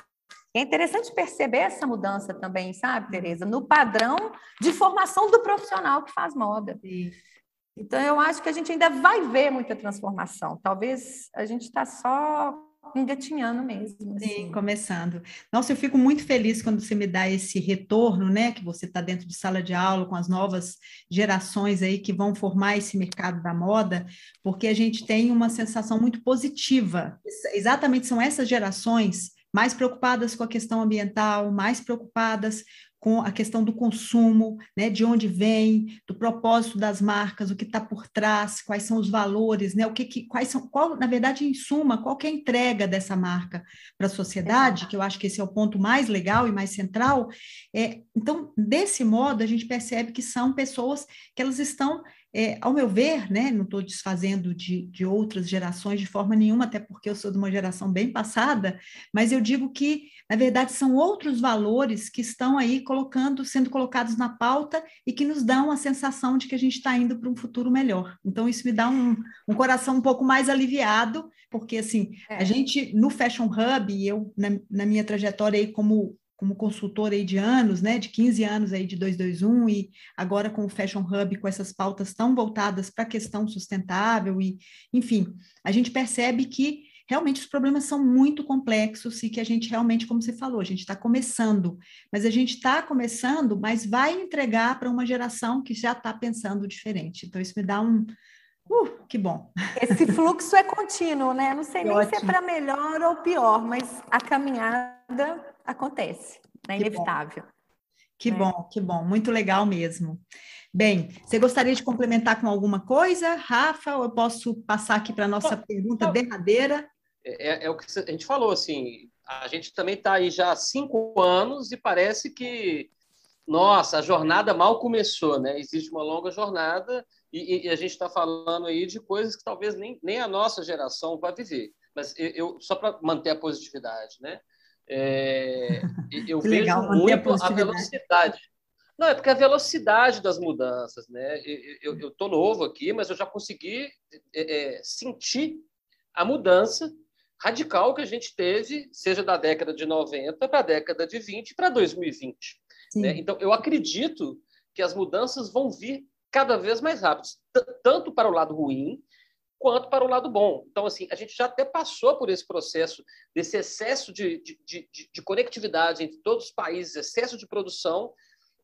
é interessante perceber essa mudança também, sabe, Tereza, no padrão de formação do profissional que faz moda. Sim. Então, eu acho que a gente ainda vai ver muita transformação. Talvez a gente está só engatinhando mesmo. Assim. Sim, começando. Nossa, eu fico muito feliz quando você me dá esse retorno, né? Que você está dentro de sala de aula com as novas gerações aí que vão formar esse mercado da moda, porque a gente tem uma sensação muito positiva. Exatamente são essas gerações mais preocupadas com a questão ambiental, mais preocupadas com a questão do consumo, né, de onde vem, do propósito das marcas, o que está por trás, quais são os valores, né, o que, que quais são, qual, na verdade, em suma, qual é a entrega dessa marca para a sociedade, que eu acho que esse é o ponto mais legal e mais central. É, então, desse modo, a gente percebe que são pessoas que elas estão é, ao meu ver, né, não estou desfazendo de, de outras gerações de forma nenhuma, até porque eu sou de uma geração bem passada, mas eu digo que, na verdade, são outros valores que estão aí colocando, sendo colocados na pauta e que nos dão a sensação de que a gente está indo para um futuro melhor. Então, isso me dá um, um coração um pouco mais aliviado, porque, assim, é. a gente, no Fashion Hub, eu, na, na minha trajetória aí como como consultor aí de anos, né, de 15 anos aí de 221 e agora com o Fashion Hub com essas pautas tão voltadas para a questão sustentável e, enfim, a gente percebe que realmente os problemas são muito complexos e que a gente realmente, como você falou, a gente está começando, mas a gente está começando, mas vai entregar para uma geração que já está pensando diferente. Então isso me dá um Uh, que bom. Esse fluxo é contínuo, né? Não sei que nem ótimo. se é para melhor ou pior, mas a caminhada acontece, é inevitável. Que né? bom, que bom, muito legal mesmo. Bem, você gostaria de complementar com alguma coisa, Rafa, ou eu posso passar aqui para a nossa pergunta derradeira? É, é, é, o que a gente falou, assim, a gente também está aí já há cinco anos e parece que, nossa, a jornada mal começou, né? Existe uma longa jornada e, e a gente está falando aí de coisas que talvez nem, nem a nossa geração vai viver. Mas eu, eu só para manter a positividade, né? É, eu vejo legal, muito a, a, velocidade. Não, é porque a velocidade das mudanças, né? Eu estou novo aqui, mas eu já consegui é, é, sentir a mudança radical que a gente teve, seja da década de 90 para a década de 20 para 2020. Né? Então, eu acredito que as mudanças vão vir cada vez mais rápidas, tanto para o lado ruim quanto para o lado bom. Então, assim, a gente já até passou por esse processo desse excesso de, de, de, de conectividade entre todos os países, excesso de produção,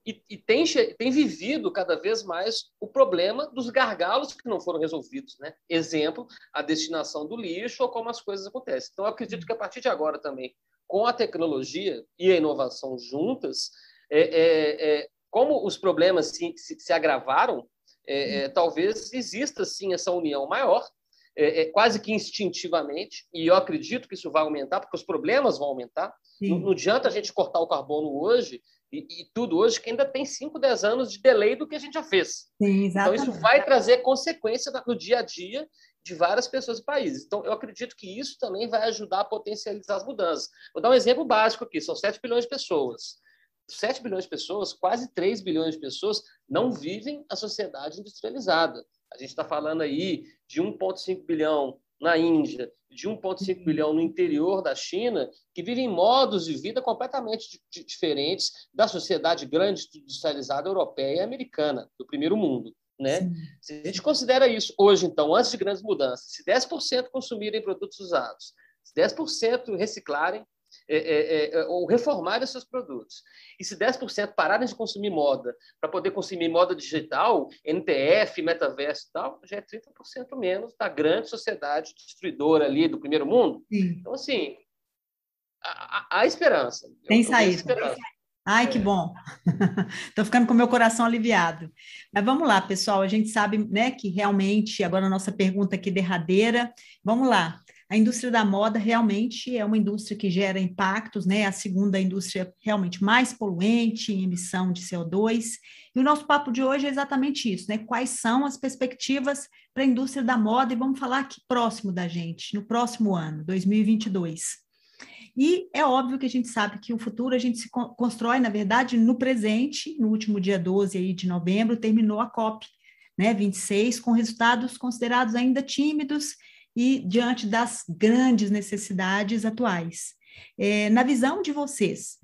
e, e, tem, tem vivido cada vez mais o problema dos gargalos que não foram resolvidos. Né? Exemplo, a destinação do lixo ou como as coisas acontecem. Então, eu acredito que a partir de agora também, com a tecnologia e a inovação juntas, é, é, é como os problemas se, se, se agravaram, é, é, talvez exista sim essa união maior, é, é, quase que instintivamente, e eu acredito que isso vai aumentar, porque os problemas vão aumentar. Não, não, adianta a gente cortar o carbono hoje e, e, tudo hoje, que ainda tem 5, 10 anos de delay do que a gente já fez. Sim, então, isso vai trazer consequência no dia a dia de várias pessoas e países. Então, eu acredito que isso também vai ajudar a potencializar as mudanças. Vou dar um exemplo básico aqui: são 7 bilhões de pessoas. 7 bilhões de pessoas, quase 3 bilhões de pessoas não vivem a sociedade industrializada. A gente está falando aí de 1,5 bilhão na Índia, de 1,5 bilhão no interior da China, que vivem modos de vida completamente diferentes da sociedade grande industrializada europeia e americana, do primeiro mundo. Né? Se a gente considera isso hoje, então, antes de grandes mudanças, se 10% consumirem produtos usados, se 10% reciclarem, é, é, é, ou reformarem seus produtos. E se 10% pararem de consumir moda para poder consumir moda digital, NTF, metaverso e tal, já é 30% menos da grande sociedade destruidora ali do primeiro mundo. Sim. Então, assim, há, há esperança. Tem saída. Ai, que é. bom. Estou ficando com meu coração aliviado. Mas vamos lá, pessoal. A gente sabe, né, que realmente agora a nossa pergunta aqui derradeira. Vamos lá. A indústria da moda realmente é uma indústria que gera impactos, né? A segunda indústria realmente mais poluente em emissão de CO2. E o nosso papo de hoje é exatamente isso, né? Quais são as perspectivas para a indústria da moda? E vamos falar aqui próximo da gente, no próximo ano, 2022. E é óbvio que a gente sabe que o futuro a gente se constrói, na verdade, no presente. No último dia 12 aí de novembro, terminou a COP né, 26, com resultados considerados ainda tímidos e diante das grandes necessidades atuais. É, na visão de vocês,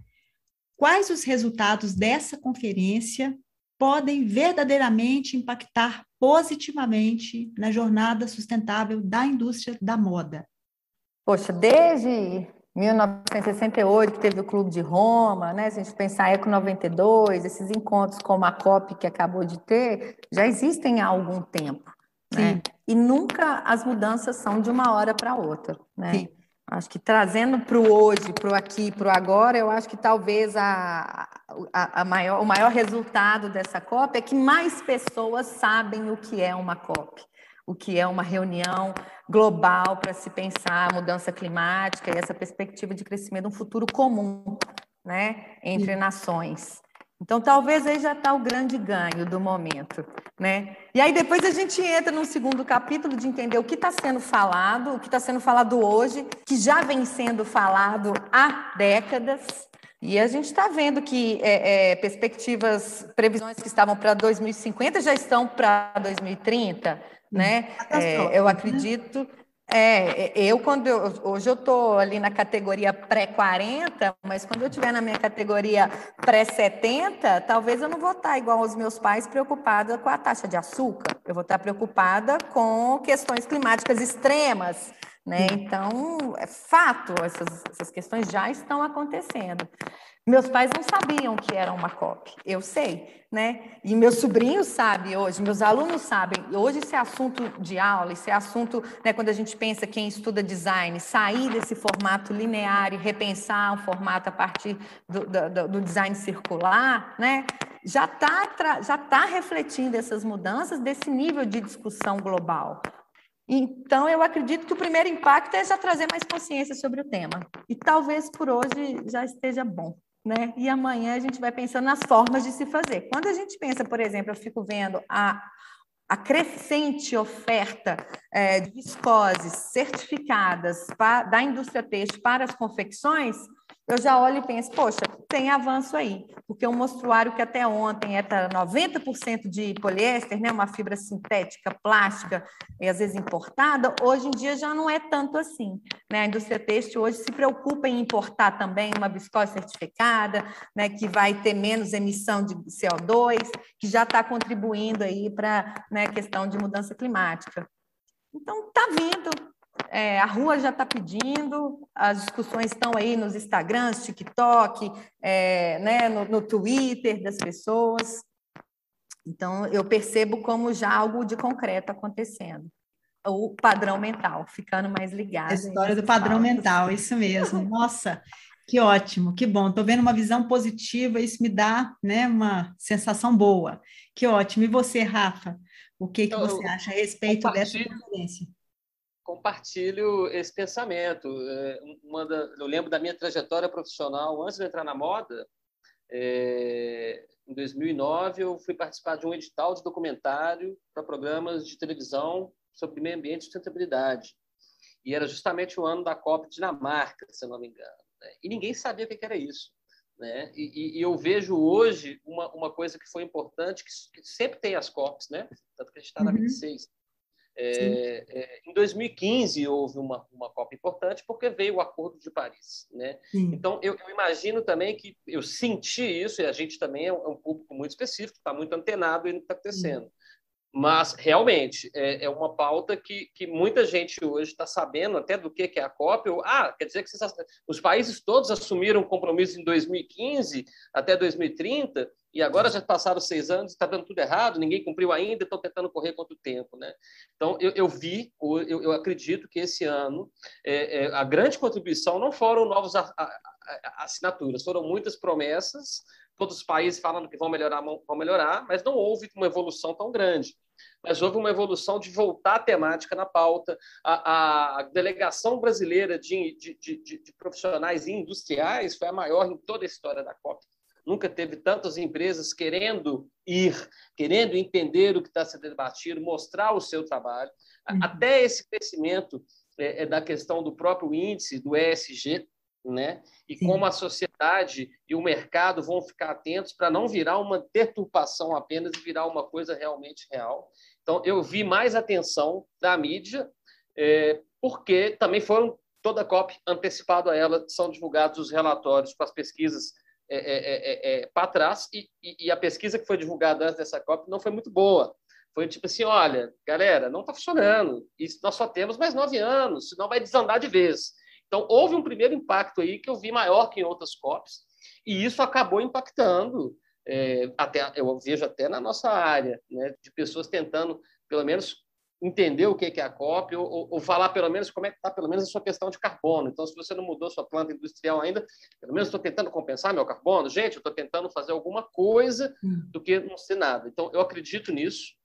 quais os resultados dessa conferência podem verdadeiramente impactar positivamente na jornada sustentável da indústria da moda? Poxa, desde 1968, que teve o Clube de Roma, né? se a gente pensar a Eco 92, esses encontros como a COP que acabou de ter, já existem há algum tempo. Né? E nunca as mudanças são de uma hora para outra. Né? Sim. Acho que trazendo para o hoje, para o aqui, para o agora, eu acho que talvez a, a, a, maior, o maior resultado dessa COP é que mais pessoas sabem o que é uma COP, o que é uma reunião global para se pensar a mudança climática e essa perspectiva de crescimento, um futuro comum né, entre Sim. nações. Então, talvez aí já está o grande ganho do momento, né? E aí depois a gente entra no segundo capítulo de entender o que está sendo falado, o que está sendo falado hoje, que já vem sendo falado há décadas, e a gente está vendo que é, é, perspectivas, previsões que estavam para 2050 já estão para 2030, né? É, eu acredito é, eu quando eu, hoje eu estou ali na categoria pré-40, mas quando eu estiver na minha categoria pré-70, talvez eu não vou estar igual aos meus pais preocupada com a taxa de açúcar. Eu vou estar preocupada com questões climáticas extremas, né? Então, é fato, essas, essas questões já estão acontecendo. Meus pais não sabiam que era uma COP, eu sei, né? E meus sobrinhos sabem hoje, meus alunos sabem. Hoje esse é assunto de aula, esse é assunto, né, quando a gente pensa quem estuda design, sair desse formato linear e repensar um formato a partir do, do, do design circular, né? Já está já tá refletindo essas mudanças desse nível de discussão global. Então, eu acredito que o primeiro impacto é já trazer mais consciência sobre o tema. E talvez por hoje já esteja bom né? E amanhã a gente vai pensando nas formas de se fazer. Quando a gente pensa, por exemplo, eu fico vendo a, a crescente oferta é, de viscoses certificadas da indústria têxtil para as confecções, eu já olho e penso, poxa, tem avanço aí, porque um mostruário que até ontem era 90% de poliéster, né, uma fibra sintética, plástica, e às vezes importada, hoje em dia já não é tanto assim. Né? A indústria têxtil hoje se preocupa em importar também uma viscose certificada, né, que vai ter menos emissão de CO2, que já está contribuindo aí para né, a questão de mudança climática. Então, está vindo, é, a rua já está pedindo, as discussões estão aí nos Instagrams, TikTok, é, né, no, no, Twitter das pessoas. Então, eu percebo como já algo de concreto acontecendo. O padrão mental, ficando mais ligado. A história do padrão mental, isso mesmo. Nossa, que ótimo, que bom. Estou vendo uma visão positiva, isso me dá né, uma sensação boa. Que ótimo. E você, Rafa, o que, que você acha a respeito dessa conferência? Compartilho esse pensamento. É, uma da, eu lembro da minha trajetória profissional antes de entrar na moda. É, em 2009, eu fui participar de um edital de documentário para programas de televisão sobre meio ambiente e sustentabilidade. E era justamente o ano da Copa Dinamarca, se não me engano. Né? E ninguém sabia o que era isso. Né? E, e, eu vejo hoje uma, uma coisa que foi importante, que, que sempre tem as COPs, né? tanto que a gente está uhum. na 26, é, é, em 2015 houve uma, uma Copa importante porque veio o Acordo de Paris, né? Então eu, eu, imagino também que eu senti isso e a gente também é um, é um público muito específico, está muito antenado e não está acontecendo. Sim. Mas realmente é, é, uma pauta que, que muita gente hoje está sabendo até do que, que é a COP. Ou, ah, quer dizer que vocês, os países todos assumiram compromisso em 2015 até 2030 e agora já passaram seis anos, está dando tudo errado, ninguém cumpriu ainda, estão tentando correr contra o tempo. Né? Então, eu, eu vi, eu, eu, acredito que esse ano é, é, a grande contribuição não foram a, assinaturas. Foram muitas promessas, todos os países falando que vão melhorar, vão melhorar, mas não houve uma evolução tão grande. Mas houve uma evolução de voltar a temática na pauta. A, a delegação brasileira de, de, de, de profissionais e industriais foi a maior em toda a história da COP. Nunca teve tantas empresas querendo ir, querendo entender o que está sendo debatido, mostrar o seu trabalho. Uhum. Até esse crescimento é, é, da questão do próprio índice, do ESG, né? E Sim. como a sociedade e o mercado vão ficar atentos para não virar uma deturpação apenas e virar uma coisa realmente real. Então, eu vi mais atenção da mídia, é, porque também foram toda a COP antecipado a ela, são divulgados os relatórios com as pesquisas é, é, é, é para trás, e, e, a pesquisa que foi divulgada antes dessa COP não foi muito boa. Foi tipo assim, olha, galera, não está funcionando, isso nós só temos mais nove anos, senão vai desandar de vez. Então, houve um primeiro impacto aí que eu vi maior que em outras COPs, e isso acabou impactando, é, até eu vejo até na nossa área, né, de pessoas tentando, pelo menos, entender o que é a COP ou, ou falar pelo menos como é que está pelo menos a sua questão de carbono. Então, se você não mudou sua planta industrial ainda, pelo menos estou tentando compensar meu carbono. Gente, eu estou tentando fazer alguma coisa hum. do que não ser nada. Então, eu acredito nisso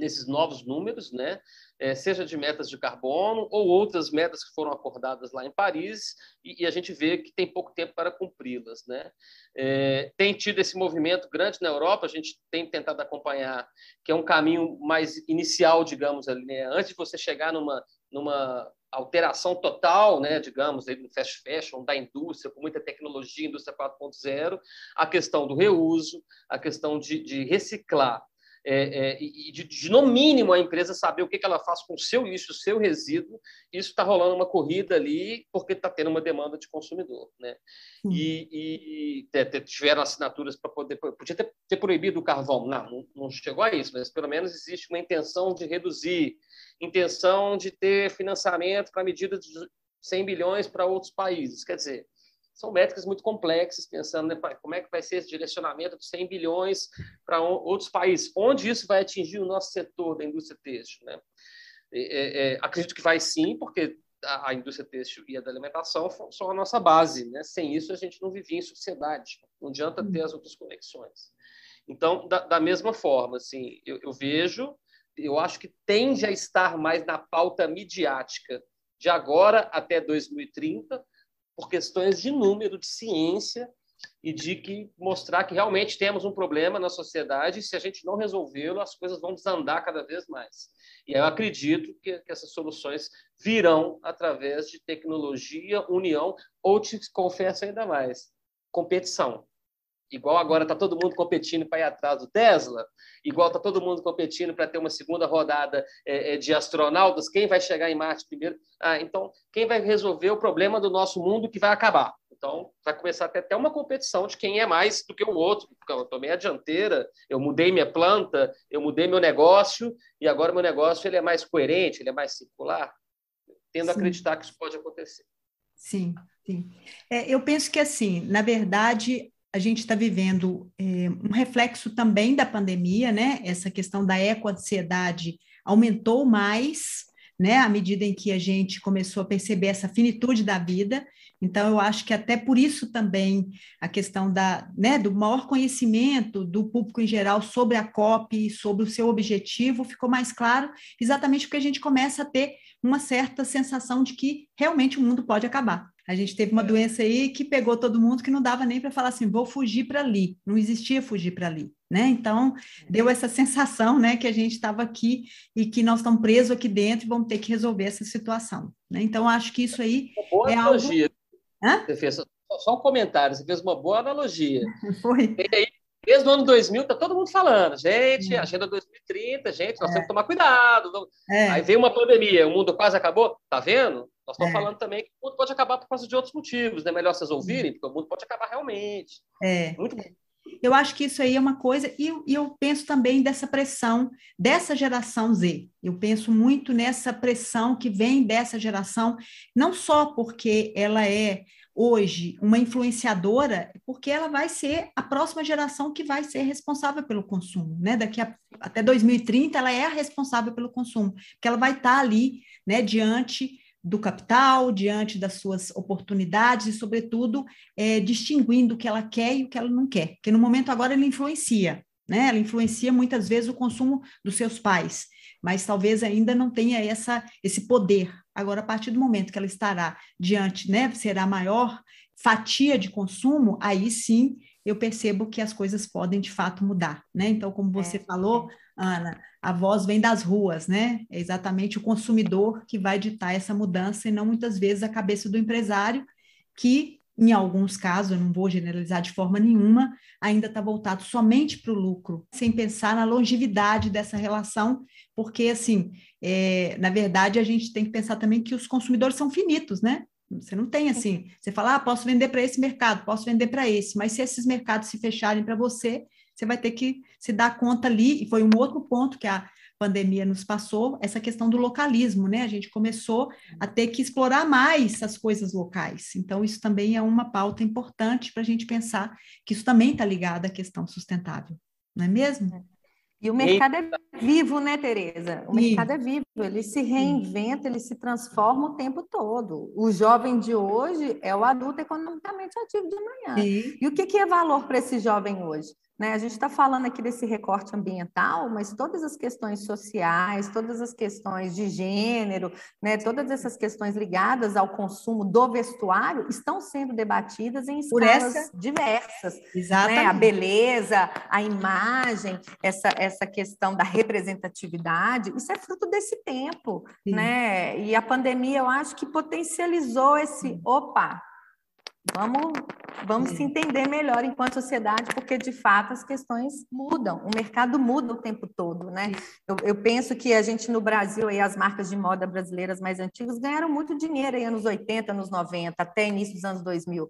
nesses novos números, né? É, seja de metas de carbono ou outras metas que foram acordadas lá em Paris, e, e a gente vê que tem pouco tempo para cumpri-las. Né? É, tem tido esse movimento grande na Europa, a gente tem tentado acompanhar, que é um caminho mais inicial, digamos, ali, né? antes de você chegar numa, numa alteração total, né, digamos, no fast fashion, da indústria, com muita tecnologia, indústria 4.0, a questão do reuso, a questão de, de reciclar é, é, e de, de, no mínimo, a empresa saber o que, que ela faz com o seu lixo, o seu resíduo. Isso está rolando uma corrida ali porque está tendo uma demanda de consumidor. Né? Hum. E, e, e, tiveram assinaturas para poder. Podia ter, ter, proibido o carvão. Não, não, não chegou a isso, mas pelo menos existe uma intenção de reduzir, intenção de ter financiamento para medidas de 100 bilhões para outros países. Quer dizer, são métricas muito complexas, pensando né, como é que vai ser esse direcionamento de 100 bilhões para outros países, onde isso vai atingir o nosso setor da indústria têxtil. Né? É, é, acredito que vai sim, porque a, a, indústria têxtil e a da alimentação são a nossa base. Né? Sem isso, a gente não vivia em sociedade, não adianta ter as outras conexões. Então, da, da mesma forma, assim, eu, eu vejo, eu acho que tende a estar mais na pauta midiática de agora até 2030, por questões de número, de ciência e de que mostrar que realmente temos um problema na sociedade e se a gente não resolvê-lo, as coisas vão desandar cada vez mais. E eu acredito que, que essas soluções virão através de tecnologia, união ou, te confesso ainda mais, competição. Igual agora está todo mundo competindo para ir atrás do Tesla, igual está todo mundo competindo para ter uma segunda rodada é, é, de astronautas, quem vai chegar em Marte primeiro? Ah, então, quem vai resolver o problema do nosso mundo que vai acabar? Então, vai começar a ter até uma competição de quem é mais do que o outro. Porque eu tomei a dianteira, eu mudei minha planta, eu mudei meu negócio, e agora meu negócio ele é mais coerente, ele é mais circular. Tendo sim. a acreditar que isso pode acontecer. Sim, sim. É, eu penso que, assim, na verdade, a gente está vivendo é, um reflexo também da pandemia, né? Essa questão da ecoansiedade aumentou mais, né? À medida em que a gente começou a perceber essa finitude da vida. Então, eu acho que até por isso também a questão da, né, do maior conhecimento do público em geral sobre a COP e sobre o seu objetivo ficou mais claro, exatamente porque a gente começa a ter uma certa sensação de que realmente o mundo pode acabar. A gente teve uma é. doença aí que pegou todo mundo que não dava nem para falar assim, vou fugir para ali. Não existia fugir para ali, né? Então, deu essa sensação, né, que a gente estava aqui e que nós estamos presos aqui dentro e vamos ter que resolver essa situação, né? Então, acho que isso aí boa é analogia. algo... Você fez só um comentário, você fez uma boa analogia. Foi. E aí, Desde o ano 2000, tá todo mundo falando, gente, é. agenda 2030, gente, nós é. temos que tomar cuidado. É. Aí veio uma pandemia, o mundo quase acabou, tá vendo? Nós estamos é. falando também que o mundo pode acabar por causa de outros motivos, né? Melhor vocês ouvirem, porque o mundo pode acabar realmente. É. Muito bom. Eu acho que isso aí é uma coisa, e eu, eu penso também dessa pressão dessa geração Z. Eu penso muito nessa pressão que vem dessa geração, não só porque ela é hoje uma influenciadora, porque ela vai ser a próxima geração que vai ser responsável pelo consumo, né? Daqui a, até 2030 ela é a responsável pelo consumo, porque ela vai estar ali, né, diante do capital, diante das suas oportunidades e, sobretudo, é, distinguindo o que ela quer e o que ela não quer. Porque no momento agora ele influencia, né? Ela influencia muitas vezes o consumo dos seus pais, mas talvez ainda não tenha essa, esse poder. Agora, a partir do momento que ela estará diante, né, será maior fatia de consumo, aí sim eu percebo que as coisas podem de fato mudar, né? Então, como você é. falou, Ana, a voz vem das ruas, né? É exatamente o consumidor que vai ditar essa mudança e não muitas vezes a cabeça do empresário, que em alguns casos, eu não vou generalizar de forma nenhuma, ainda está voltado somente para o lucro, sem pensar na longevidade dessa relação, porque, assim, é, na verdade, a gente tem que pensar também que os consumidores são finitos, né? Você não tem assim, você fala, ah, posso vender para esse mercado, posso vender para esse, mas se esses mercados se fecharem para você, você vai ter que se dar conta ali, e foi um outro ponto que a pandemia nos passou, essa questão do localismo, né? A gente começou a ter que explorar mais as coisas locais. Então, isso também é uma pauta importante para a gente pensar que isso também está ligado à questão sustentável, não é mesmo? É. E o mercado é vivo, né, Tereza? O mercado é vivo, ele se reinventa, ele se transforma o tempo todo. O jovem de hoje é o adulto economicamente ativo de amanhã. Sim. E o que é valor para esse jovem hoje? Né? A gente está falando aqui desse recorte ambiental, mas todas as questões sociais, todas as questões de gênero, né? todas essas questões ligadas ao consumo do vestuário estão sendo debatidas em escalas essa... diversas. Exatamente. Né? A beleza, a imagem, essa, essa questão da representatividade, isso é fruto desse tempo. Né? E a pandemia, eu acho que potencializou esse, opa, Vamos, vamos se entender melhor enquanto sociedade, porque de fato as questões mudam, o mercado muda o tempo todo, né? Eu, eu, penso que a gente no Brasil, aí, as marcas de moda brasileiras mais antigas ganharam muito dinheiro aí anos 80, anos 90, até início dos anos 2000.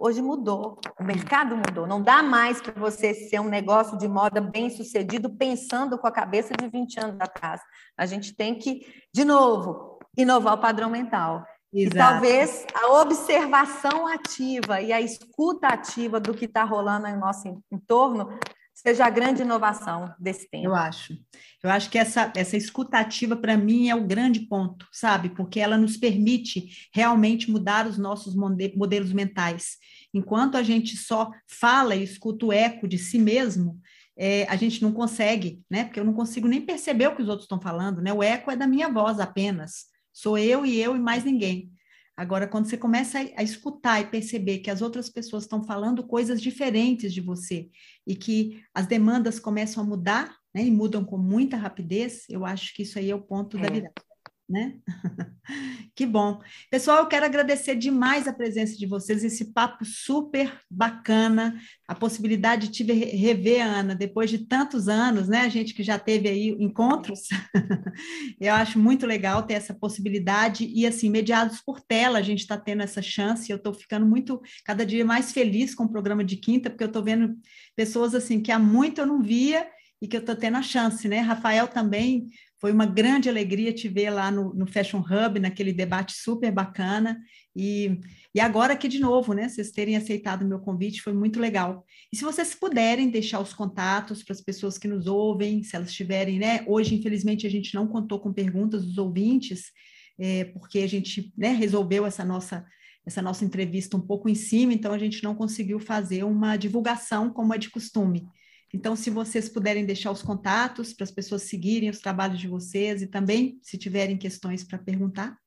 Hoje mudou, o mercado mudou. Não dá mais para você ser um negócio de moda bem sucedido pensando com a cabeça de 20 anos atrás. A gente tem que, de novo, inovar o padrão mental. Exato. E talvez a observação ativa e a escuta ativa do que está rolando em nosso entorno seja a grande inovação desse tempo. Eu acho. Eu acho que essa, essa escutativa, para mim, é o grande ponto, sabe? Porque ela nos permite realmente mudar os nossos modelos mentais. Enquanto a gente só fala e escuta o eco de si mesmo, é, a gente não consegue, né? Porque eu não consigo nem perceber o que os outros estão falando, né? O eco é da minha voz apenas. Sou eu e eu e mais ninguém. Agora, quando você começa a, escutar e perceber que as outras pessoas estão falando coisas diferentes de você e que as demandas começam a mudar, né, e mudam com muita rapidez, eu acho que isso aí é o ponto é. da virada né? que bom. Pessoal, eu quero agradecer demais a presença de vocês, esse papo super bacana, a possibilidade de te rever, Ana, depois de tantos anos, né? A gente que já teve aí encontros. eu acho muito legal ter essa possibilidade e, assim, mediados por tela, a gente está tendo essa chance. Eu estou ficando muito, cada dia mais feliz com o programa de quinta, porque eu estou vendo pessoas, assim, que há muito eu não via e que eu estou tendo a chance, né? Rafael também foi uma grande alegria te ver lá no, no Fashion Hub, naquele debate super bacana. E, e agora aqui de novo, né? Vocês terem aceitado o meu convite, foi muito legal. E se vocês puderem deixar os contatos para as pessoas que nos ouvem, se elas tiverem, né? Hoje, infelizmente, a gente não contou com perguntas dos ouvintes, é, porque a gente né, resolveu essa nossa essa nossa entrevista um pouco em cima, então a gente não conseguiu fazer uma divulgação como é de costume. Então, se vocês puderem deixar os contatos para as pessoas seguirem os trabalhos de vocês e também, se tiverem questões para perguntar.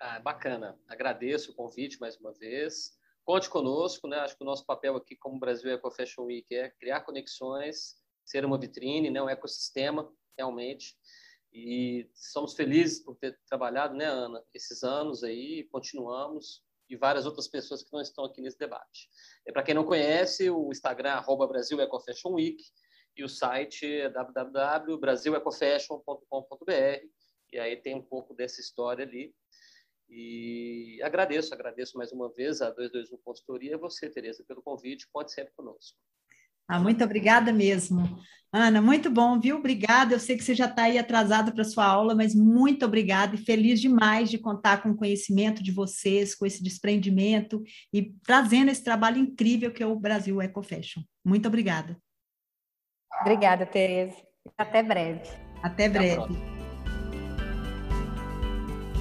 Ah, bacana. Agradeço o convite mais uma vez. Conte conosco, né? Acho que o nosso papel aqui como Brasil Eco Fashion Week é criar conexões, ser uma vitrine, né? um ecossistema, realmente. E somos felizes por ter trabalhado, né, Ana, esses anos aí, continuamos e várias outras pessoas que não estão aqui nesse debate. É, Para quem não conhece, o Instagram arroba Brasil Ecofashion Week e o site é www.brasilecofashion.com.br e aí tem um pouco dessa história ali. E agradeço, agradeço mais uma vez a 221 Consultoria e você, Tereza, pelo convite. Pode sempre conosco. Ah, muito obrigada mesmo. Ana, muito bom, viu? Obrigada. Eu sei que você já está aí atrasado para sua aula, mas muito obrigada e feliz demais de contar com o conhecimento de vocês, com esse desprendimento e trazendo esse trabalho incrível que é o Brasil Eco Fashion. Muito obrigada. Obrigada, Tereza. Até breve. Até breve. Até